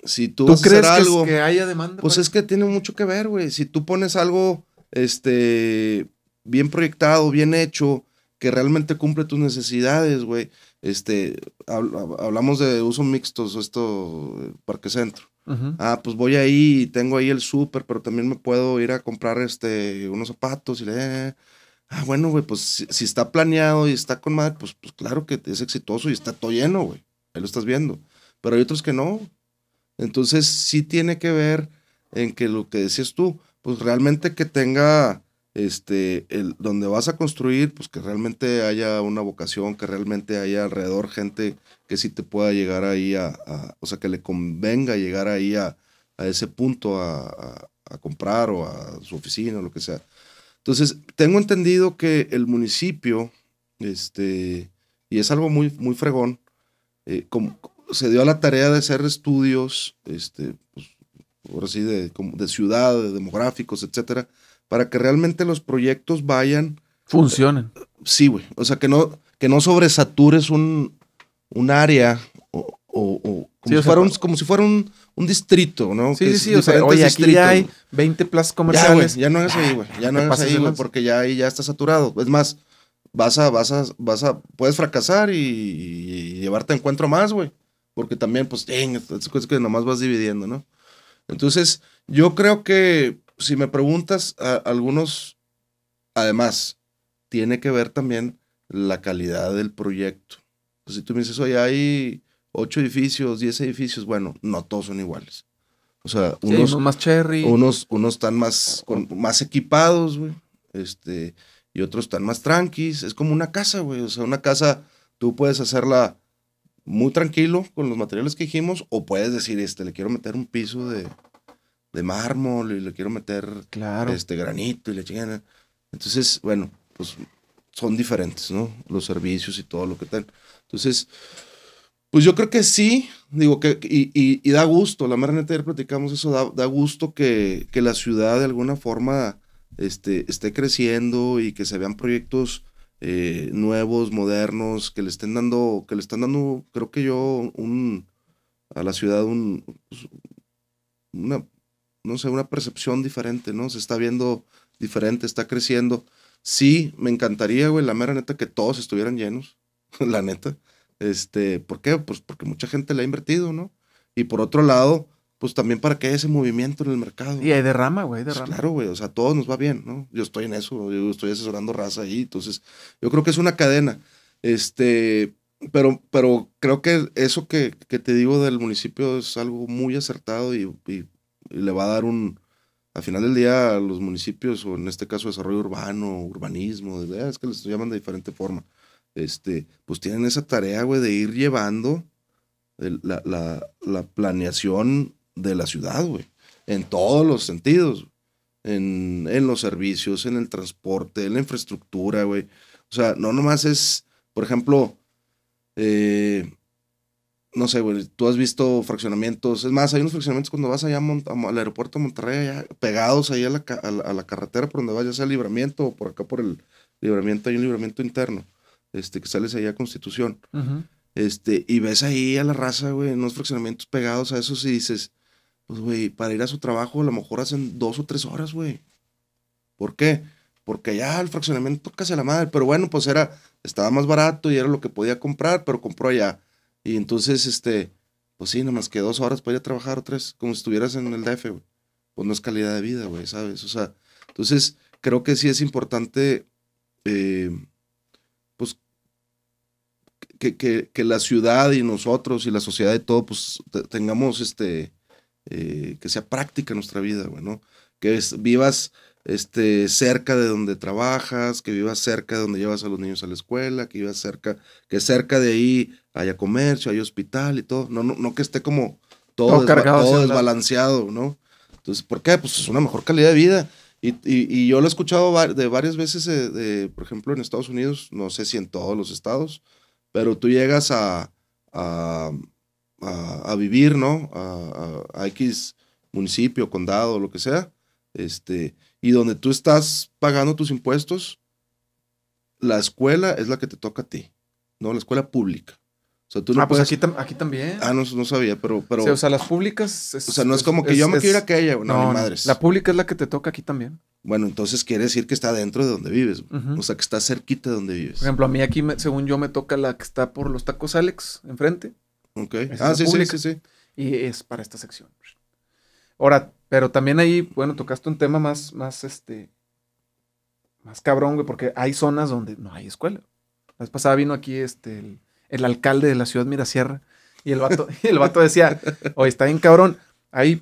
si tú, ¿Tú vas a hacer crees que, es- algo, que haya demanda? pues para- es que tiene mucho que ver, güey. Si tú pones algo, este, bien proyectado, bien hecho, que realmente cumple tus necesidades, güey. Este, hab- hab- hablamos de uso mixtos, esto, eh, Parque Centro. Ah, pues voy ahí y tengo ahí el súper, pero también me puedo ir a comprar este, unos zapatos y le... Ah, bueno, güey, pues si, está planeado y está con madre, pues, pues claro que es exitoso y está todo lleno, güey. Ahí lo estás viendo. Pero hay otros que no. Entonces sí tiene que ver en que lo que decías tú, pues realmente que tenga, este, el, donde vas a construir, pues que realmente haya una vocación, que realmente haya alrededor gente que sí te pueda llegar ahí a, a- o sea, que le convenga llegar ahí a, a ese punto a- a comprar o a su oficina o lo que sea. Entonces, tengo entendido que el municipio, este, y es algo muy, muy fregón, eh, como, se dio a la tarea de hacer estudios, este, pues, ahora sí, de, como de ciudad, de demográficos, etcétera, para que realmente los proyectos vayan Funcionen. Sí, güey. O sea, que no, que no sobresatures un, un área o, o- o como, Sí, o si sea, fuera un, como si fuera un, un distrito, ¿no? Sí, Que sí, sí. O sea, oye, aquí ya hay 20 plazas Ya, güey, comerciales. ya no hagas ahí, güey. Ya no te hagas ahí, güey, porque ya ahí ya está saturado. Es más, vas a, vas a, vas a, puedes fracasar y, y llevarte a encuentro más, güey. Porque también, pues, es cosas que nomás vas dividiendo, ¿no? Entonces, yo creo que si me preguntas, a- algunos, además, tiene que ver también la calidad del proyecto. Pues, si tú me dices, oye, hay ocho edificios, diez edificios, bueno, no todos son iguales. O sea, Sí, unos, más cherry. unos, unos están más, con- más equipados, güey. Este, y otros están más tranquis. Es como una casa, güey. O sea, una casa, tú puedes hacerla muy tranquilo con los materiales que dijimos, o puedes decir, este, le quiero meter un piso de, de mármol y le quiero meter Claro. este granito y la chingada. Entonces, bueno, pues son diferentes, ¿no? Los servicios y todo lo que están. Entonces, pues yo creo que sí, digo que, y, y- da gusto, la mera neta, ayer platicamos eso, da, da gusto que, que la ciudad de alguna forma este, esté creciendo y que se vean proyectos eh, nuevos, modernos, que le estén dando, que le están dando, creo que yo, un, a la ciudad un, pues, una, no sé, una percepción diferente, ¿no? Se está viendo diferente, está creciendo. Sí, me encantaría, güey, la mera neta, que todos estuvieran llenos, la neta. Este, ¿por qué? Pues porque mucha gente le ha invertido, ¿no? Y por otro lado, pues también para que haya ese movimiento en el mercado. Y hay derrama, güey, Pues derrama. claro, güey, o sea, a todos nos va bien, ¿no? Yo estoy en eso, yo estoy asesorando raza ahí, entonces yo creo que es una cadena. Este, pero, pero creo que eso que, que te digo del municipio es algo muy acertado y, y- y le va a dar un, al final del día a los municipios, o en este caso desarrollo urbano, urbanismo, es que les llaman de diferente forma, este, pues tienen esa tarea, güey, de ir llevando la, la, la planeación de la ciudad, güey, en todos los sentidos, en, en los servicios, en el transporte, en la infraestructura, güey. O sea, no nomás es, por ejemplo, eh, no sé, güey, tú has visto fraccionamientos, es más, hay unos fraccionamientos cuando vas allá a Mon- a Mo- al aeropuerto de Monterrey, allá, pegados ahí a la, ca- a la, a la carretera por donde vas, ya sea el libramiento o por acá por el libramiento, hay un libramiento interno, este, que sales ahí a Constitución. Este, y ves ahí a la raza, güey, en unos fraccionamientos pegados a esos y dices, pues, güey, para ir a su trabajo a lo mejor hacen dos o tres horas, güey. ¿Por qué? Porque ya el fraccionamiento casi a la madre, pero bueno, pues era, estaba más barato y era lo que podía comprar, pero compró allá. Y entonces, este, pues sí, nomás que dos horas para ir a trabajar o tres, como si estuvieras en el DF, güey. Pues no es calidad de vida, güey, ¿sabes? O sea, entonces creo que sí es importante, eh, que, que, que la ciudad y nosotros y la sociedad y todo, pues te- tengamos este, eh, que sea práctica nuestra vida, güey, ¿no? Que es- vivas este, cerca de donde trabajas, que vivas cerca de donde llevas a los niños a la escuela, que vivas cerca, que cerca de ahí haya comercio, haya hospital y todo, no, no, no que esté como todo, Todo desba- cargado todo desbalanceado, ¿no? Entonces, ¿por qué? Pues es una mejor calidad de vida. Y, y- y yo lo he escuchado de varias veces, de, de, por ejemplo, en Estados Unidos, no sé si en todos los estados, pero tú llegas a, a, a- vivir, ¿no? A X municipio, condado, lo que sea, este, y donde tú estás pagando tus impuestos, la escuela es la que te toca a ti, ¿no? La escuela pública. O sea, tú no ah, pues aquí, tam- aquí también. Ah, no, no sabía, pero... pero... Sí, o sea, las públicas. es- o sea, no es es- como que yo me quiera que ella, no, o quiera que ella, no, no, ni madres. La pública es la que te toca aquí también. Bueno, entonces quiere decir que está dentro de donde vives. O sea, que está cerquita de donde vives. Por ejemplo, a mí aquí, me- según yo, me toca la que está por los tacos Alex, enfrente. Ok. es Ah, sí, sí, sí, sí. Y es para esta sección. Ahora, pero también ahí, bueno, tocaste un tema más, más, este, más cabrón, güey, porque hay zonas donde no hay escuela. La vez pasada vino aquí, este, el, el alcalde de la ciudad Mirasierra, y el vato, y el vato decía, oye, está bien cabrón, hay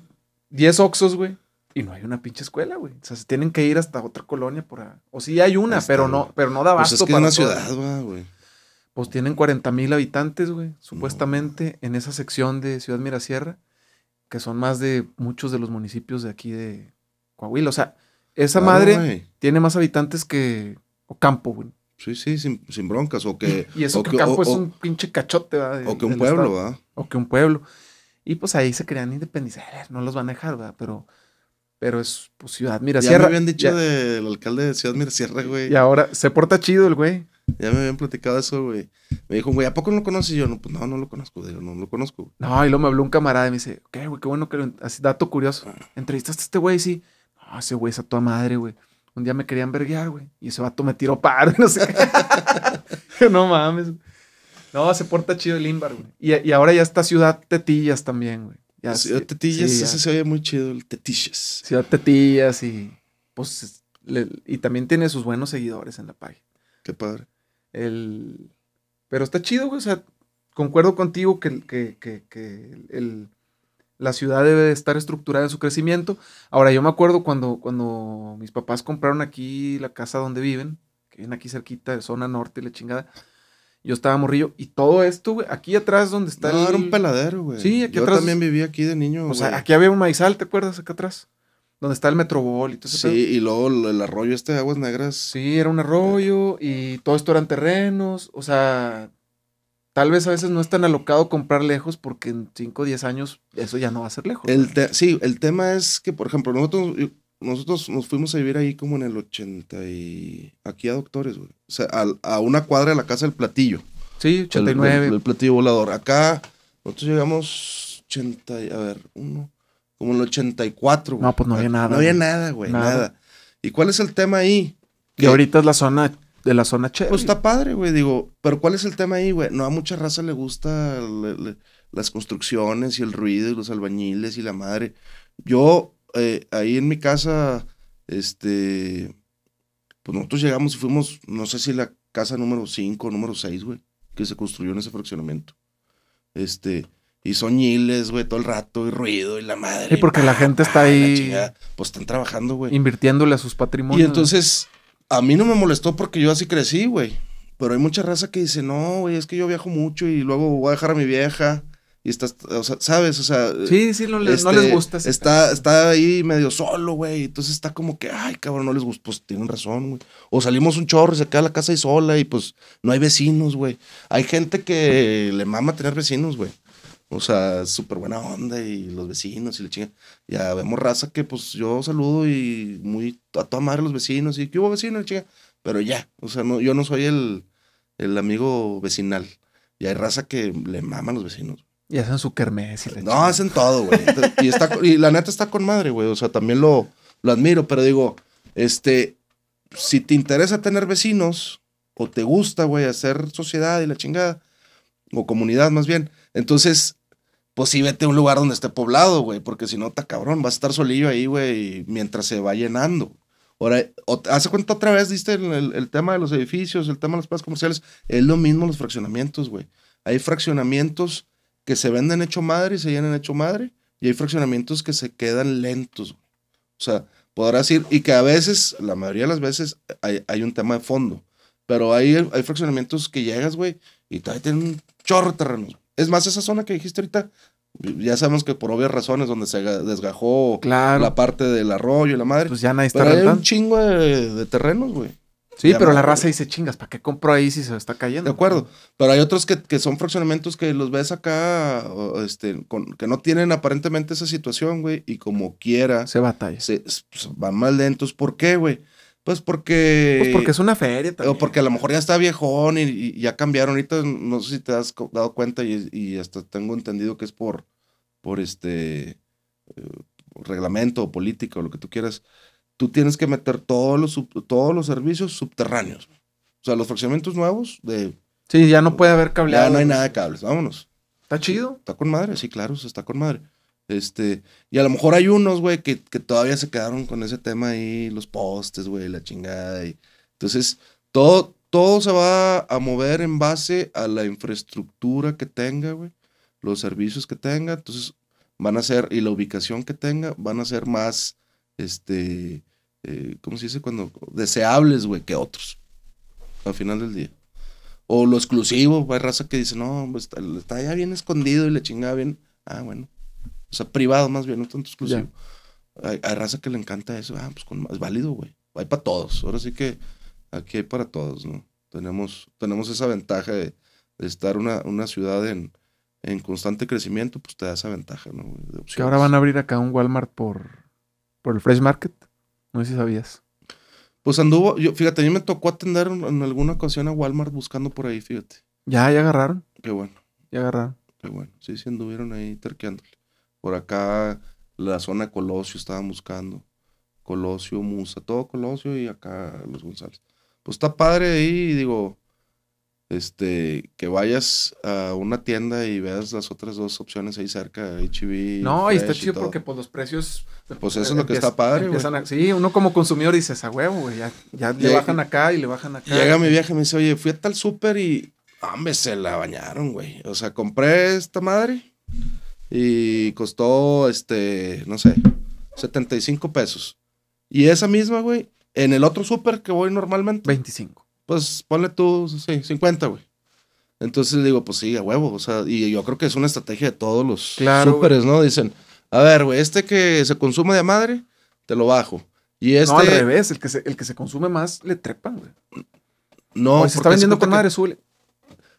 10 oxos, güey, y no hay una pinche escuela, güey. O sea, se tienen que ir hasta otra colonia por a- O sí hay una, Ahí pero no, pero no da Pues abasto es que es para una ciudad, güey. Pues tienen 40 mil habitantes, güey, supuestamente, en esa sección de Ciudad Mirasierra, que son más de muchos de los municipios de aquí de Coahuila. O sea, esa Claro, madre güey. tiene más habitantes que Ocampo, güey. Sí, sí, sin, sin broncas. O que, Y eso o que que- Ocampo o- es un pinche cachote, ¿verdad? de- o que un pueblo, estado. ¿va? O que un pueblo. Y pues ahí se querían independizar. No los van a dejar, ¿verdad? Pero, pero es pues, Ciudad Ya me habían dicho ya- del alcalde de Ciudad Mirasierra, güey. Y ahora se porta chido el güey. Ya me habían platicado eso, güey. Me dijo, güey, ¿a poco no lo conoces? Y yo, no, pues no, no lo conozco. Digo, no lo conozco. güey. No, y luego me habló un camarada y me dice, ¿qué, güey? Qué bueno que lo... Así, dato curioso. ¿Entrevistaste a este güey? Sí. No, ese güey es a toda madre, güey. Un día me querían verguear, güey. Y ese vato me tiró paro, no sé qué. No mames. No, se porta chido el Imbar, güey. Y, y ahora ya está Ciudad Tetillas también, güey. Ya Ciudad Tetillas, sí, ese se oye muy chido, el Tetillas. Ciudad Tetillas y... Pues... le- y también tiene sus buenos seguidores en la página. Qué padre. El... Pero está chido, güey. O sea, concuerdo contigo que, que, que, que el, la ciudad debe de estar estructurada en su crecimiento. Ahora, yo me acuerdo cuando, cuando mis papás compraron aquí la casa donde viven, que viven aquí cerquita de zona norte y la chingada. Yo estaba morrillo. Y todo esto, güey, aquí atrás donde está No, el... era un peladero, güey. Sí, aquí Yo atrás- también viví aquí de niño, O sea, aquí había un maizal, ¿te acuerdas? Acá atrás. Donde está el Metrobol y todo ese Sí, pedo. y luego el el arroyo este de aguas negras. Sí, era un arroyo y todo esto eran terrenos. O sea, tal vez a veces no es tan alocado comprar lejos porque en 5 o 10 años eso ya no va a ser lejos. El sí, el tema es que, por ejemplo, nosotros, nosotros nos fuimos a vivir ahí como en el 80 y... Aquí a Doctores, güey. O sea, a, una cuadra de la casa del platillo. sí, El- 89. El, el platillo volador. Acá, nosotros llegamos 80, y- a ver, uno, como en el 84, güey. No, pues no había nada, No había nada, güey, Nada. nada. ¿Y cuál es el tema ahí? y ahorita es la zona de la zona chévere. Pues está padre, güey, digo, pero ¿cuál es el tema ahí, güey? No, a mucha raza le gusta le- le- las construcciones y el ruido y los albañiles y la madre. Yo, eh, ahí en mi casa, este, pues nosotros llegamos y fuimos, no sé si la casa número 5 o número 6, güey, que se construyó en ese fraccionamiento. Este, y son ñiles, güey, todo el rato, y ruido y la madre. Sí, porque la gente está Ah, ahí. Pues están trabajando, güey. invirtiéndole a sus patrimonios. Y entonces, a mí no me molestó porque yo así crecí, güey. Pero hay mucha raza que dice, no, güey, es que yo viajo mucho y luego voy a dejar a mi vieja. Y estás, o sea, ¿sabes? O sea, Sí, sí, no, les- no este, les gusta. ese Está, está ahí medio solo, güey. Entonces está como que, ay, cabrón, no les gusta. Pues tienen razón, güey. O salimos un chorro y se queda la casa ahí sola y pues no hay vecinos, güey. Hay gente que le mama tener vecinos, güey. O sea, súper buena onda y los vecinos y la chinga. Ya vemos raza que pues yo saludo y muy a toda madre los vecinos y que hubo vecinos, chinga. Pero ya, o sea, no, yo no soy el, el amigo vecinal. Y hay raza que le maman los vecinos. Y hacen su kermés y la No, hacen todo, güey. Y, está, y la neta está con madre, güey. O sea, también lo, lo admiro, pero digo, este, si te interesa tener vecinos o te gusta, güey, hacer sociedad y la chingada, o comunidad más bien, entonces, pues sí vete a un lugar donde esté poblado, güey, porque si no, está cabrón, vas a estar solillo ahí, güey, mientras se va llenando. Ahora, hace cuenta otra vez, diste el, el- el tema de los edificios, el tema de las plazas comerciales, es lo mismo los fraccionamientos, güey. Hay fraccionamientos que se venden hecho madre y se llenan hecho madre, y hay fraccionamientos que se quedan lentos. güey. O sea, podrás ir, y que a veces, la mayoría de las veces, hay, hay un tema de fondo, pero hay, hay fraccionamientos que llegas, güey, y todavía tienen un chorro de terrenos. Es más, esa zona que dijiste ahorita, ya sabemos que por obvias razones, donde se ga- desgajó Claro. la parte del arroyo y la madre, Pues ya nadie está pero hay un chingo de, de terrenos, güey. Sí, ya pero no, la raza dice, chingas, ¿para qué compro ahí si se está cayendo? De acuerdo. Pero hay otros que, que son fraccionamientos que los ves acá, este, con, que no tienen aparentemente esa situación, güey, y como quiera, Se batalla. se, pues, van más lentos. ¿Por qué, güey? Pues porque. Pues porque es una feria también. O porque a lo mejor ya está viejón y, y ya cambiaron. Ahorita no sé si te has dado cuenta y, y hasta tengo entendido que es por, por este eh, reglamento o política o lo que tú quieras. Tú tienes que meter todos los, sub- todos los servicios subterráneos. O sea, los fraccionamientos nuevos de. Sí, ya no puede haber cableado. Ya no hay nada de cables. Vámonos. Está chido. Está con madre, sí, claro, está con madre. Este, y a lo mejor hay unos, güey, que, que todavía se quedaron con ese tema ahí, los postes, güey, la chingada. Y, entonces, todo, todo se va a mover en base a la infraestructura que tenga, güey, los servicios que tenga. Entonces, van a ser, y la ubicación que tenga, van a ser más, este, eh, ¿cómo se dice? Cuando, deseables, güey, que otros, al final del día. O lo exclusivo, hay raza que dice, no, pues, está, ya bien escondido y le chingada bien. Ah, bueno. O sea, privado más bien, no tanto exclusivo. Hay, hay raza que le encanta eso. Ah, pues con, es válido, güey. Hay para todos. Ahora sí que aquí hay para todos, ¿no? Tenemos, tenemos esa ventaja de, de estar una, una ciudad en, en constante crecimiento, pues te da esa ventaja, ¿no? De Que ahora van a abrir acá un Walmart por, por el Fresh Market. No sé si sabías. Pues anduvo, yo, fíjate, a mí me tocó atender en, en alguna ocasión a Walmart buscando por ahí, fíjate. Ya, ya agarraron. Qué bueno. Ya agarraron. Qué bueno. Sí, sí anduvieron ahí terqueándole. Por acá, la zona de Colosio estaban buscando. Colosio, Musa, todo Colosio y acá los González. Pues está padre ahí, y digo, este, que vayas a una tienda y veas las otras dos opciones ahí cerca, HB. No, y está chido porque pues los precios... Pues eso es lo que empieza- está padre, a- Sí, uno como consumidor dices, a huevo, güey. Ya, ya le Llega- bajan acá y le bajan acá. Llega mi vieja y me dice, oye, fui a tal súper y, hombre, se la bañaron, güey. O sea, compré esta madre y costó, este, no sé, 75 pesos. Y esa misma, güey, en el otro súper que voy normalmente, 25. pues ponle tú, sí, 50, güey. Entonces le digo, pues sí, a huevo. O sea, y yo creo que es una estrategia de todos los Claro, súperes, ¿no? Dicen, a ver, güey, este que se consume de madre, te lo bajo. Y este. No, al revés. El que, se, el que se consume más le trepan, güey. No, Oye, se está vendiendo con que- madre, súbele.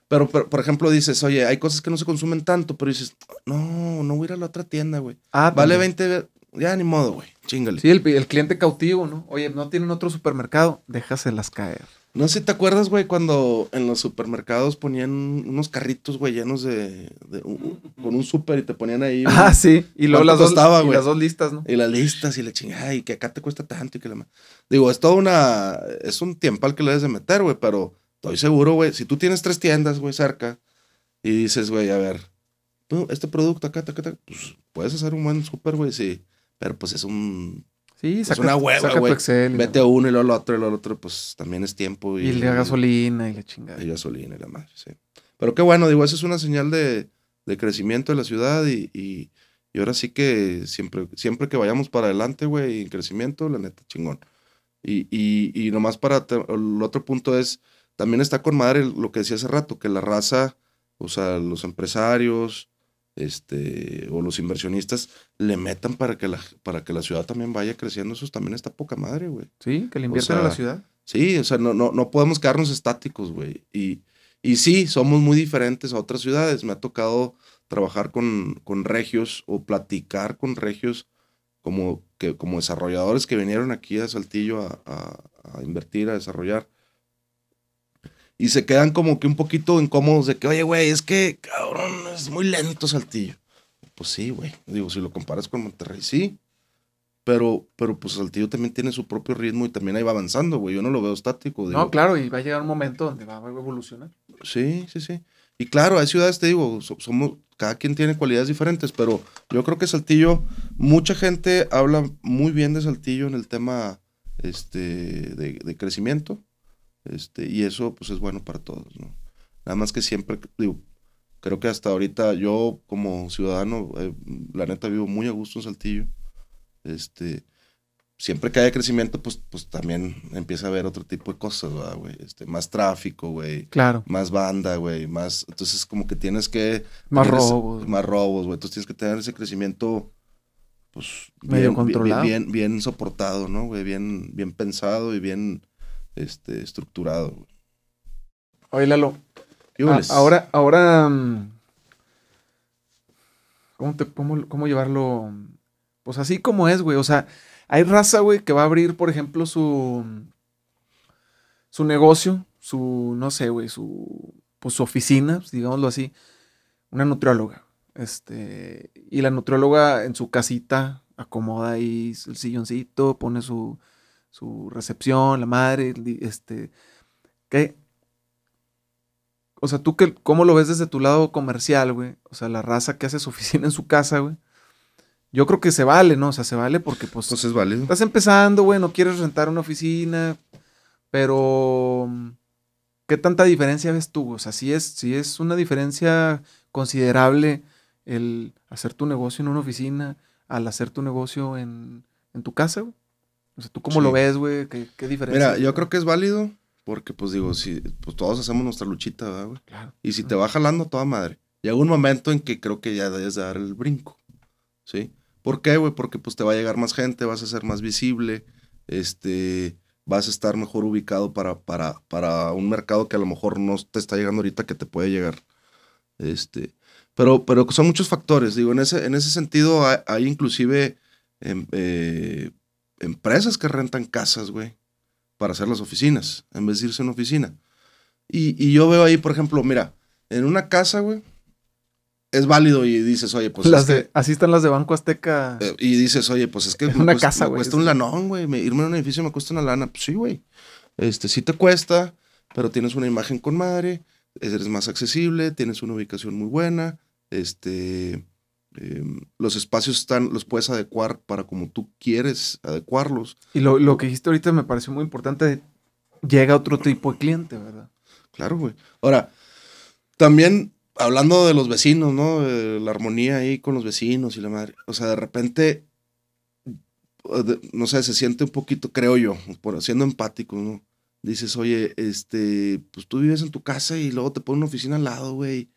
Pero, pero, por ejemplo, dices, oye, hay cosas que no se consumen tanto, pero dices, no, no voy a ir a la otra tienda, güey. Ah, Vale también. 20, ya ni modo, güey. Chingale. Sí, el, el cliente cautivo, ¿no? Oye, no tienen otro supermercado, déjaselas caer. No sé si te acuerdas, güey, cuando en los supermercados ponían unos carritos, güey, llenos de, de- u- u- con un súper y te ponían ahí. un- Ah, sí. Y luego ¿Cuánto las dos, costaba, y las dos listas, ¿no? Y las listas y la chingada, y que acá te cuesta tanto y que la Digo, es toda una. Es un tiempal que le debes de meter, güey, pero estoy seguro, güey. Si tú tienes tres tiendas, güey, cerca, y dices, güey, a ver, tú, este producto acá, acá, acá, pues puedes hacer un buen súper, güey, sí. Pero pues es un. Sí, saca, una hueva, güey. Vete a uno y luego al otro y luego al otro, pues también es tiempo. Y, Y la gasolina y la chingada. y gasolina y la madre, sí. Pero qué bueno, digo, eso es una señal de, de crecimiento de la ciudad y, y, y ahora sí que siempre, siempre que vayamos para adelante, güey, en crecimiento, la neta, chingón. Y, y, y nomás para, te- el otro punto es, también está con madre lo que decía hace rato, que la raza, o sea, los empresarios, este, o los inversionistas le metan para que la, para que la ciudad también vaya creciendo, eso también está poca madre, güey. Sí, que le invierten a sea, la ciudad. Sí, o sea, no, no, no podemos quedarnos estáticos, güey. Y, y sí, somos muy diferentes a otras ciudades. Me ha tocado trabajar con, con regios o platicar con regios como, que, como desarrolladores que vinieron aquí a Saltillo a, a- a invertir, a desarrollar. Y se quedan como que un poquito incómodos de que, oye, güey, es que, cabrón, es muy lento Saltillo. Pues sí, güey. Digo, si lo comparas con Monterrey, sí. Pero, pero pues Saltillo también tiene su propio ritmo y también ahí va avanzando, güey. Yo no lo veo estático. Digo, No, claro, y va a llegar un momento donde va a evolucionar. Sí, sí, sí. Y claro, hay ciudades, te digo, so- somos, cada quien tiene cualidades diferentes, pero yo creo que Saltillo, mucha gente habla muy bien de Saltillo en el tema este, de, de crecimiento, este, y eso pues es bueno para todos, ¿no? Nada más que siempre, digo, creo que hasta ahorita yo como ciudadano, eh, la neta vivo muy a gusto en Saltillo, este, siempre que haya crecimiento, pues, pues también empieza a haber otro tipo de cosas, ¿verdad, güey? Este, más tráfico, güey Claro. más banda, güey, más, entonces como que tienes que... Más tienes- robos. Más robos, güey, entonces tienes que tener ese crecimiento, pues... Medio bien- controlado. Bien, bien, bien soportado, ¿no, güey? Bien, bien pensado y bien, este, estructurado, güey. Oye, Lalo, ahora, ahora, mm, ¿cómo, te, cómo, cómo llevarlo? Pues así como es, güey. O sea, hay raza, güey, que va a abrir, por ejemplo, su, su negocio, su, no sé, güey, su, pues su oficina, pues, digámoslo así, una nutrióloga. Este, y la nutrióloga en su casita acomoda ahí el silloncito, pone su, su recepción, la madre, este, ¿qué? O sea, tú que, ¿cómo lo ves desde tu lado comercial, güey? O sea, la raza que hace su oficina en su casa, güey. Yo creo que se vale, ¿no? O sea, se vale porque, pues. Pues es válido. Estás empezando, güey, no quieres rentar una oficina, pero. ¿Qué tanta diferencia ves tú? O sea, si es, si es una diferencia considerable el hacer tu negocio en una oficina al hacer tu negocio en, en tu casa, güey. O sea, ¿tú cómo lo ves, güey? ¿Qué, qué diferencia? Mira, yo creo que es válido porque, pues digo, si, pues todos hacemos nuestra luchita, ¿verdad, güey? Claro. Y si te va jalando toda madre. Llega un momento en que creo que ya debes de dar el brinco, ¿sí? ¿Por qué, güey? Porque pues te va a llegar más gente, vas a ser más visible, este, vas a estar mejor ubicado para, para, para un mercado que a lo mejor no te está llegando ahorita que te puede llegar. Este, pero, pero son muchos factores, digo, en ese, en ese sentido hay, hay inclusive em, eh, empresas que rentan casas, güey, para hacer las oficinas, en vez de irse a una oficina. Y, y yo veo ahí, por ejemplo, mira, en una casa, güey, es válido y dices, oye, pues las es de, que- así están las de Banco Azteca. eh, y dices, oye, pues es que una cuesta, casa, me güey, cuesta un lanón, güey. me- Irme a un edificio me cuesta una lana. Pues sí, güey. Este, sí te cuesta, pero tienes una imagen con madre, eres más accesible, tienes una ubicación muy buena, este, em, los espacios están, los puedes adecuar para como tú quieres adecuarlos. Y lo, lo que dijiste ahorita me pareció muy importante. Llega otro tipo de cliente, ¿verdad? Claro, güey. Ahora, también hablando de los vecinos, ¿no? De la armonía ahí con los vecinos y la madre. O sea, de repente, no sé, se siente un poquito, creo yo, por siendo empático, ¿no? Dices, oye, este, pues tú vives en tu casa y luego te ponen una oficina al lado, güey.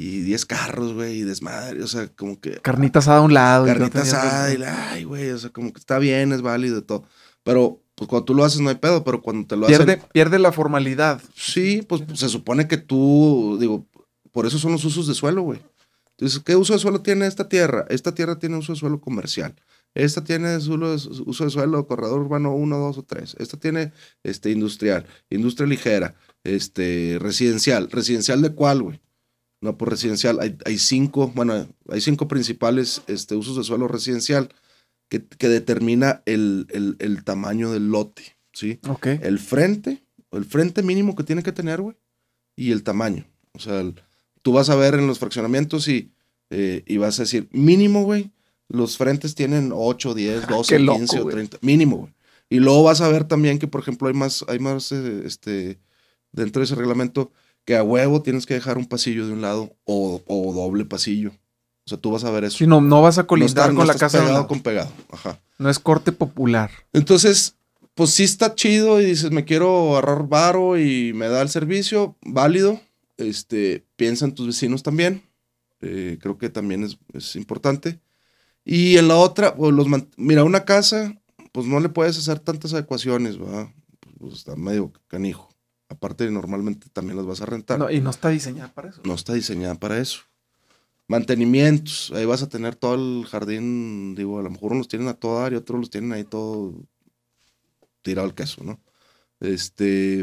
Y 10 carros, güey, y desmadre. O sea, como que Carnita asada a un lado. carnita asada y ay, güey, o sea, como que está bien, es válido y todo. Pero, pues cuando tú lo haces no hay pedo, pero cuando te lo Pierde, hacen... pierde la formalidad. Sí, pues se supone que tú, digo, por eso son los usos de suelo, güey. Entonces, ¿qué uso de suelo tiene esta tierra? Esta tierra tiene uso de suelo comercial. Esta tiene uso de, uso de suelo corredor urbano 1, 2 o 3. Esta tiene este, industrial, industria ligera, este, residencial. ¿Residencial de cuál, güey? No, por residencial. Hay, hay cinco, bueno, hay cinco principales este, usos de suelo residencial que, que determina el, el, el tamaño del lote, ¿sí? Ok. el frente, el frente mínimo que tiene que tener, güey, y el tamaño. O sea, el- tú vas a ver en los fraccionamientos y, eh, y vas a decir, mínimo, güey, los frentes tienen 8, 10, 12, qué loco, 15 o güey. 30, mínimo, güey. Y luego vas a ver también que, por ejemplo, hay más, hay más, eh, este, dentro de ese reglamento, que a huevo tienes que dejar un pasillo de un lado o, o doble pasillo. O sea, tú vas a ver eso. Si no, no vas a No colindar está- con no la estás casa pegado con pegado. Ajá. No es corte popular. Entonces, pues sí está chido y dices, me quiero ahorrar varo y me da el servicio, válido. Este, piensa en tus vecinos también. Eh, creo que también es, es importante. Y en la otra, pues los mira, una casa, pues no le puedes hacer tantas adecuaciones, ¿verdad? Pues está medio canijo. Aparte, normalmente también las vas a rentar. No, y no está diseñada para eso. No está diseñada para eso. Mantenimientos, ahí vas a tener todo el jardín, digo, a lo mejor unos tienen a dar y otros los tienen ahí todo tirado al queso, ¿no? Este,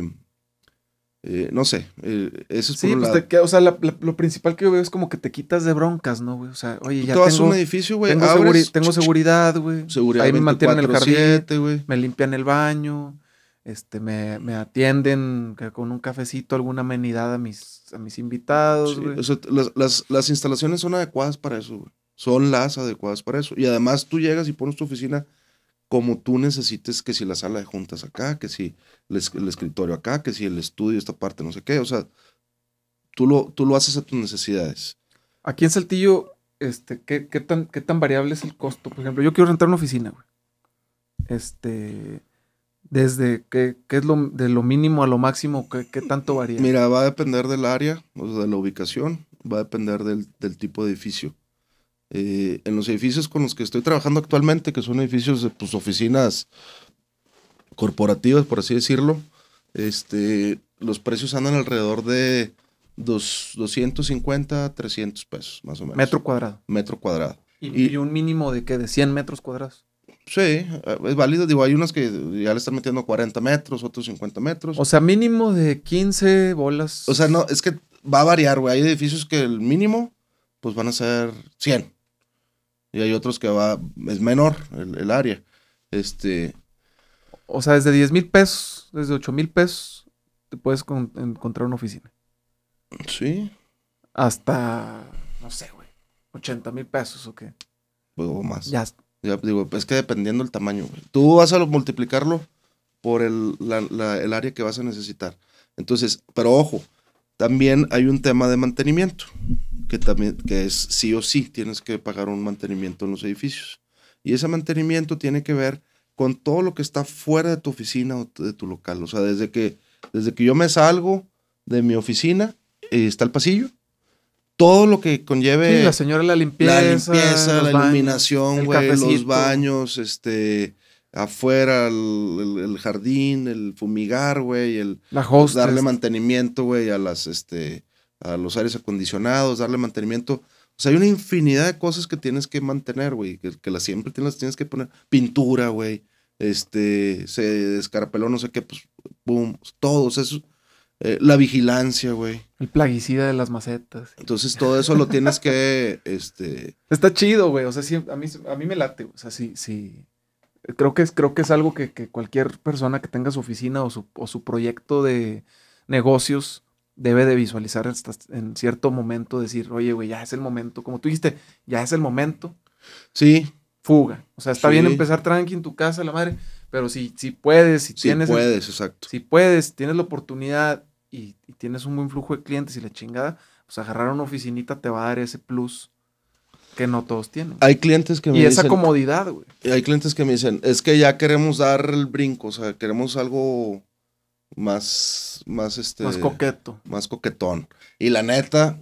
eh, no sé, eh, eso es Sí, por un pues lado. te o sea, la- la- lo principal que yo veo es como que te quitas de broncas, ¿no, güey? O sea, oye, Tú ya te a tengo, un edificio, güey, tengo, abres, seguri- tengo seguridad, güey. seguridad Ahí me mantienen el jardín, 24/7, güey. me limpian el baño, este, me, me atienden con un cafecito, alguna amenidad a mis, a mis invitados, Sí, güey. o sea, las, las- las instalaciones son adecuadas para eso, güey. Son las adecuadas para eso. Y además tú llegas y pones tu oficina como tú necesites, que si la sala de juntas acá, que si el escritorio acá, que si el estudio, esta parte, no sé qué. O sea, tú lo, tú lo haces a tus necesidades. Aquí en Saltillo, este, ¿qué, qué tan, ¿qué tan variable es el costo? Por ejemplo, yo quiero rentar una oficina, güey. Este, desde qué, qué es lo, de lo mínimo a lo máximo, qué, qué tanto varía. Mira, va a depender del área, o sea, de la ubicación, va a depender del, del tipo de edificio. Eh, en los edificios con los que estoy trabajando actualmente, que son edificios de pues, oficinas corporativas, por así decirlo, este, los precios andan alrededor de dos, 250 300 pesos, más o menos. Metro cuadrado. Metro cuadrado. Y, Y- y un mínimo de qué, de 100 metros cuadrados. Sí, eh, es válido. Digo, hay unas que ya le están metiendo 40 metros, otros 50 metros. O sea, mínimo de 15 bolas. O sea, no, es que va a variar, güey. Hay edificios que el mínimo, pues van a ser 100. Y hay otros que va, es menor el, el área. Este, O sea, desde 10 mil pesos, desde 8 mil pesos, te puedes con- encontrar una oficina. sí, Hasta, no sé, güey, 80 mil pesos o qué. o más. Ya, Digo, es que dependiendo del tamaño, güey. Tú vas a lo- multiplicarlo por el, la- el área que vas a necesitar. Entonces, pero ojo, también hay un tema de mantenimiento, que también, que es sí o sí, tienes que pagar un mantenimiento en los edificios. Y ese mantenimiento tiene que ver con todo lo que está fuera de tu oficina o de tu local. O sea, desde que, desde que yo me salgo de mi oficina, eh, está el pasillo, todo lo que conlleve Sí, la señora la limpieza. la limpieza, la baños, iluminación, güey, los baños, este, afuera, el, el- el jardín, el fumigar, güey, el La darle mantenimiento, güey, a las, este, a los aires acondicionados, darle mantenimiento. O sea, hay una infinidad de cosas que tienes que mantener, güey, que, que las siempre tienes, tienes que poner. Pintura, güey, este, se descarapeló, no sé qué, pues, boom, todos eso. Eh, la vigilancia, güey. El plaguicida de las macetas. Entonces todo eso lo tienes que, este, Está chido, güey. O sea, sí, a mí, a mí me late. O sea, sí, sí. Creo que es, creo que es algo que, que cualquier persona que tenga su oficina o su, o su proyecto de negocios debe de visualizar hasta en cierto momento, decir, oye, güey, ya es el momento. Como tú dijiste, ya es el momento. sí, Fuga. O sea, está Sí. bien empezar tranqui en tu casa, la madre. Pero si, si puedes, si sí tienes. puedes, exacto. si puedes, tienes la oportunidad y, y tienes un buen flujo de clientes y la chingada, pues agarrar una oficinita te va a dar ese plus que no todos tienen. Hay clientes que me Y esa dicen, comodidad, güey. hay clientes que me dicen, es que ya queremos dar el brinco, o sea, queremos algo más, más este, Más coqueto. más coquetón. Y la neta,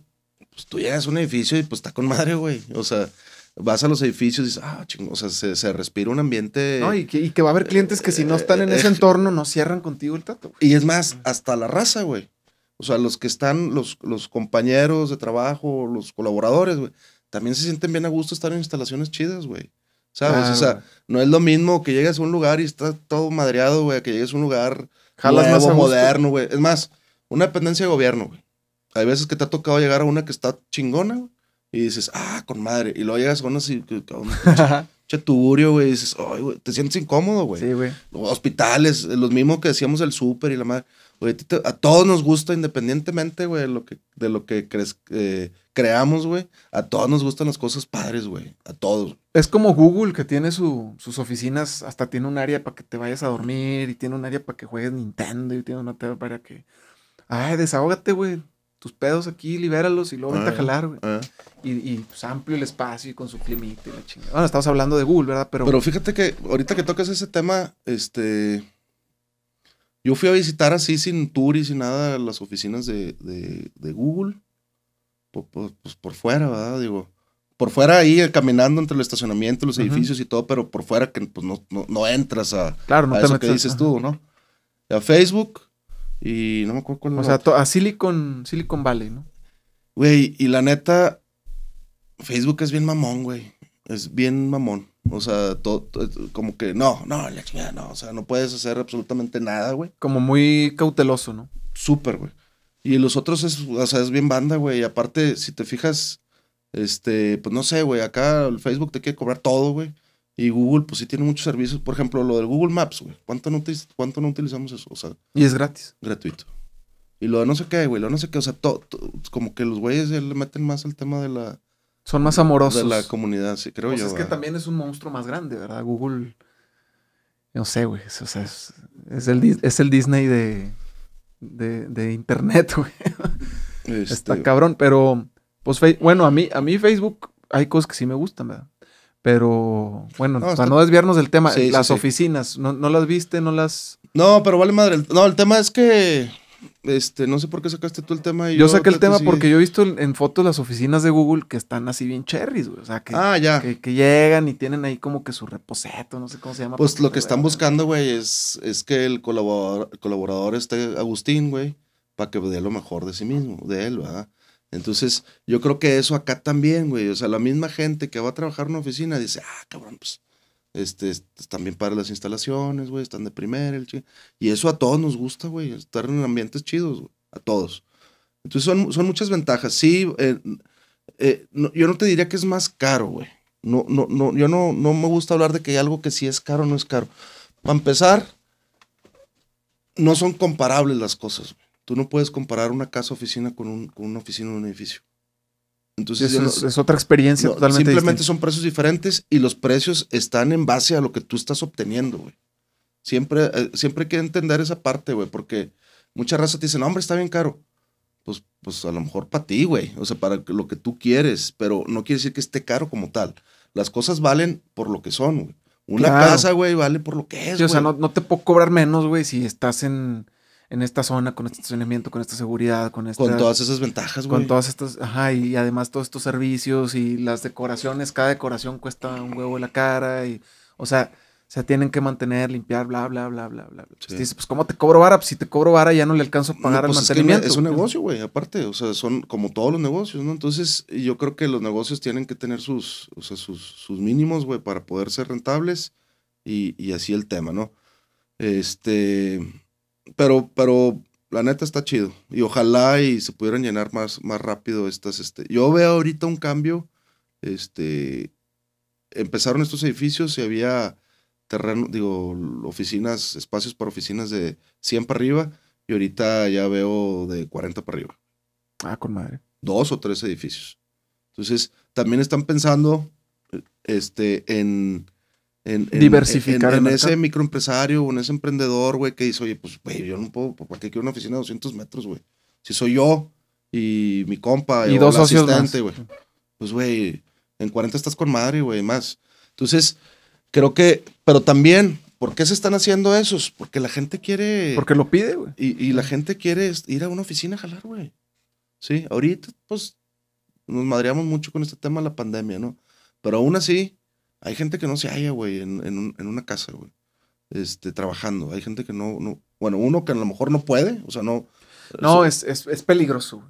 pues tú llegas a un edificio y pues está con madre, güey. O sea, vas a los edificios y dices, ah, chingo, o sea, se, se respira un ambiente. ¿no? Y, que, y que va a haber clientes que si no están en ese eh, entorno no cierran contigo el trato. güey. Y es más, hasta la raza, güey. O sea, los que están, los, los compañeros de trabajo, los colaboradores, güey, también se sienten bien a gusto estar en instalaciones chidas, güey. ¿Sabes? O sea, no es lo mismo que llegues a un lugar y está todo madreado, güey, que llegues a un lugar Jalas nuevo, más moderno, güey. Es más, una dependencia de gobierno, güey. Hay veces que te ha tocado llegar a una que está chingona, güey, y dices, ah, con madre. Y luego llegas a una así, que- que- un pinche tuburio, güey, y dices, ay, güey, te sientes incómodo, güey sí, güey. hospitales, los mismos que decíamos el súper y la madre. Güey, a todos nos gusta, independientemente, güey, de lo que, de lo que crees, eh, creamos, güey. A todos nos gustan las cosas padres, güey. A todos. Es como Google que tiene su- sus oficinas, hasta tiene un área para que te vayas a dormir y tiene un área para que juegues Nintendo y tiene una área para que... Ay, desahógate, güey. Tus pedos aquí, libéralos y luego vente a Ah. jalar, güey. ¿eh? Y, y pues amplio el espacio y con su climita y la chingada. Bueno, estamos hablando de Google, ¿verdad? Pero, Pero fíjate que ahorita que tocas ese tema, este. Yo fui a visitar así sin tour y sin nada las oficinas de, de- de Google. Por, por- pues por fuera, ¿verdad? Digo. Por fuera ahí eh, caminando entre el estacionamiento, los edificios y todo, pero por fuera que pues no, no, no entras a, claro, no a te eso metes. que dices ajá. tú, ¿no? A Facebook y no me acuerdo cuál O sea, a Silicon, Silicon Valley, ¿no? Güey, y la neta, Facebook es bien mamón, güey. Es bien mamón. O sea, todo, como que no, no, la chingada, no. O sea, no puedes hacer absolutamente nada, güey. Como muy cauteloso, ¿no? Súper, güey. Y los otros es, o sea, es bien banda, güey. Y aparte, si te fijas, este, pues no sé, güey, acá el Facebook te quiere cobrar todo, güey. Y Google, pues sí tiene muchos servicios. Por ejemplo, lo del Google Maps, güey. ¿Cuánto no, ¿Cuánto no utilizamos eso? O sea, Y es gratis. gratuito. Y lo de no sé qué, güey, lo de no sé qué. O sea, to- to- como que los güeyes ya le meten más al tema de la, Son más amorosos. de la comunidad, sí, creo Pues yo. es que ¿verdad? también es un monstruo más grande, ¿verdad? Google. No sé, güey. es- O sea, es, es el, es el Disney de, de, de internet, güey. Este, Está cabrón, pero. Pues, bueno, a mí, a mí Facebook hay cosas que sí me gustan, ¿verdad? Pero, bueno, No, para está- no desviarnos del tema, Sí, las sí. oficinas, ¿no, ¿no las viste? ¿No las...? No, pero vale madre. No, el tema es que. Este, no sé por qué sacaste tú el tema. y Yo saqué el tema porque yo he visto en, fotos las oficinas de Google que están así bien cherries, güey. O sea, que, Ah, ya. que, que llegan y tienen ahí como que su reposeto, no sé cómo se llama. Pues lo que están buscando, güey, es, es que el colaborador, el colaborador esté Agustín, güey, para que dé lo mejor de sí mismo, de él, ¿verdad? Entonces, yo creo que eso acá también, güey. O sea, la misma gente que va a trabajar en una oficina dice, ah, cabrón, pues Este, están para las instalaciones, güey, están de primera, el chi- Y eso a todos nos gusta, güey, estar en ambientes chidos, güey, a todos. Entonces son, son muchas ventajas. Sí, eh, eh, no- yo no te diría que es más caro, güey. No, no, no, yo no, no me gusta hablar de que hay algo que sí es caro o no es caro. Para empezar, no son comparables las cosas. güey. Tú no puedes comparar una casa oficina con, un, con una oficina en un edificio. Entonces, Eso yo no- es, otra experiencia no, totalmente simplemente distinta. son precios diferentes y los precios están en base a lo que tú estás obteniendo, güey. Siempre, eh, siempre hay que entender esa parte, güey, porque mucha raza te dice, no, hombre, está bien caro. Pues, pues a lo mejor para ti, güey. O sea, para lo que tú quieres, pero no quiere decir que esté caro como tal. Las cosas valen por lo que son, güey. Una Claro. casa, güey, vale por lo que es, Sí, o sea, no, no te puedo cobrar menos, güey, si estás en, en esta zona con este estacionamiento, con esta seguridad, con esta... Con todas esas ventajas, güey. con todas estas, ajá, y además todos estos servicios y las decoraciones, cada decoración cuesta un huevo de la cara y, o sea, se tienen que mantener, limpiar, bla, bla, bla, bla, bla. Pues Sí. pues, ¿cómo te cobro vara? Pues si te cobro vara ya no le alcanzo a pagar No, el pues es que mantenimiento. es un negocio, güey, aparte, o sea, son como todos los negocios, ¿no? Entonces, yo creo que los negocios tienen que tener sus, o sea, sus, sus mínimos, güey, para poder ser rentables y, y así el tema, ¿no? Este, pero, pero la neta está chido y ojalá y se pudieran llenar más, más rápido estas, este, yo veo ahorita un cambio, este, empezaron estos edificios y había terreno, digo, oficinas, espacios para oficinas de 100 para arriba y ahorita ya veo de 40 para arriba. Ah, con madre. Dos o tres edificios. Entonces, también están pensando este, en, en, en- Diversificar en, en ese microempresario o en ese emprendedor, güey, que dice, oye, pues, güey, yo no puedo, ¿para qué quiero una oficina de 200 metros, güey? Si soy yo y mi compa Y o dos socios asistente, güey. Pues, güey, en 40 estás con madre, güey, más. Entonces, creo que, pero también, ¿por qué se están haciendo esos? Porque la gente quiere... Porque lo pide, güey. Y, y la gente quiere ir a una oficina a jalar, güey. Sí, ahorita, pues, nos madreamos mucho con este tema de la pandemia, ¿no? Pero aún así, hay gente que no se halla, güey, en, en un- en una casa, güey. Este, trabajando. Hay gente que no, no, bueno, uno que a lo mejor no puede, o sea, no. No, es, es, es peligroso, güey.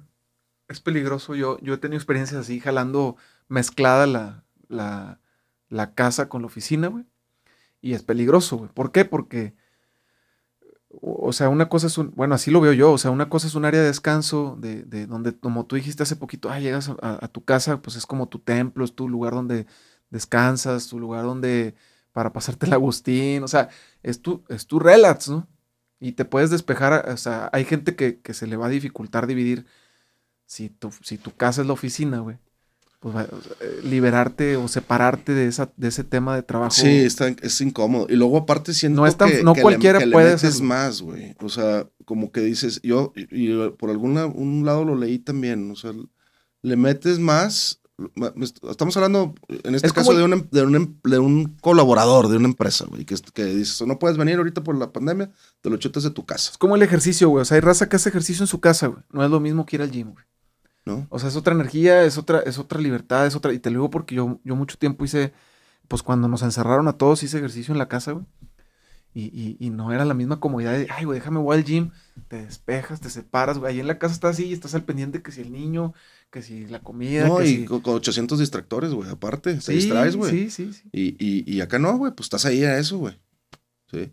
Es peligroso. Yo, yo he tenido experiencias así, jalando mezclada la, la, la casa con la oficina, güey. Y es peligroso, güey. ¿Por qué? Porque, o o sea, una cosa es un, bueno, así lo veo yo, o sea, una cosa es un área de descanso de, de donde, como tú dijiste hace poquito, ah, llegas a, a tu casa, pues es como tu templo, es tu lugar donde descansas, tu lugar donde, para pasarte el Agustín, o sea, es tu, es tu relax, ¿no? Y te puedes despejar, o sea, hay gente que, que se le va a dificultar dividir, si tu, si tu casa es la oficina, güey, pues va- o sea, eh, liberarte o separarte de, esa, de ese tema de trabajo. Sí, está, es incómodo. Y luego aparte siento No es tan- que, no que cualquiera le, que puede le metes más, güey. O sea, como que dices, yo, y, y por algún un lado lo leí también, o sea, le metes más, estamos hablando en este Es caso de un, em- de, un, em- de un colaborador de una empresa, güey, que, que dices, no puedes venir ahorita por la pandemia, te lo chutas de tu casa, Es como el ejercicio, güey. O sea, hay raza que hace ejercicio en su casa, güey. No es lo mismo que ir al gym, güey. ¿no? O sea, es otra energía, es otra, es otra libertad, es otra. Y te lo digo porque yo, yo mucho tiempo hice, pues cuando nos encerraron a todos, hice ejercicio en la casa, güey. Y, y, y no era la misma comodidad de, ay, güey, déjame voy al gym, te despejas, te separas, güey. Ahí en la casa estás así y estás al pendiente que si el niño, que si la comida, No, que y si... con, con 800 distractores, güey, aparte, te Sí, distraes, güey. Sí, sí, sí. Y, y, y acá no, güey, pues estás ahí a eso, güey. Sí.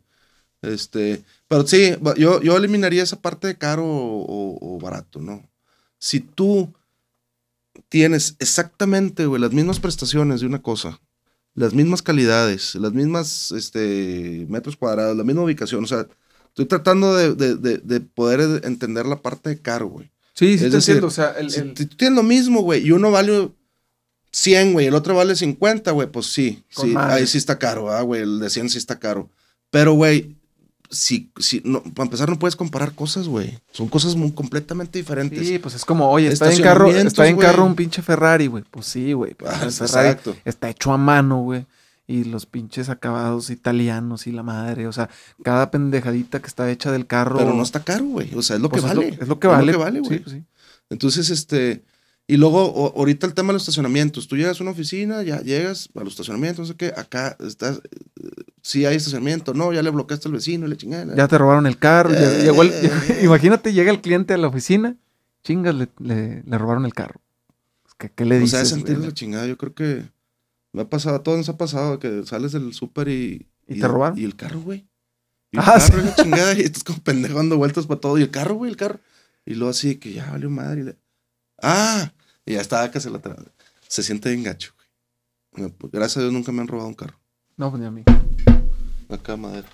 Este, pero sí, yo, yo eliminaría esa parte de caro o- o barato, ¿no? Si tú tienes exactamente, güey, las mismas prestaciones de una cosa, las mismas calidades, las mismas este, metros cuadrados, la misma ubicación, o sea, estoy tratando de, de- de- de poder entender la parte de caro, güey. Sí, sí, Es te decir, entiendo. O sea, el, Si el- tú tienes lo mismo, güey, y uno vale 100, güey, el otro vale 50, güey, pues sí, Con sí, madre. ahí sí está caro, ah, güey, el de 100 sí está caro. Pero, güey, si, si, no, para empezar no puedes comparar cosas, güey. Son cosas muy completamente diferentes. sí, pues es como, oye, está en carro, está en carro un pinche Ferrari, güey. Pues sí, güey. Ah, exacto. está hecho a mano, güey. Y los pinches acabados italianos y la madre. O sea, cada pendejadita que está hecha del carro. Pero no está caro, güey. O sea, es lo pues que es vale. es lo que vale. güey. Sí, pues sí. Entonces, este. Y luego, o- ahorita el tema de los estacionamientos. Tú llegas a una oficina, ya llegas a los estacionamientos, no sé qué. Acá estás. eh, Sí hay estacionamiento. No, ya le bloqueaste al vecino y le chingada. Ya te robaron el carro. ya- Eh. llegó el- imagínate, llega el cliente a la oficina. Chingas, le, le- le robaron el carro. Pues, ¿Qué, qué le o dices? sea, güey? sentir la chingada. Yo creo que. Me ha pasado, a todos nos ha pasado que sales del súper y. ¿Y te robaron? Y el carro, güey. Y el Ah, carro, sí. y la chingada, y estás como pendejo dando vueltas para todo. Y el carro, güey, el carro. Y luego así que ya valió madre. y le- Ah, y ya estaba que se la tra- Se siente bien gacho, güey. Gracias a Dios nunca me han robado un carro. No, pues ni a mí. Acá madera.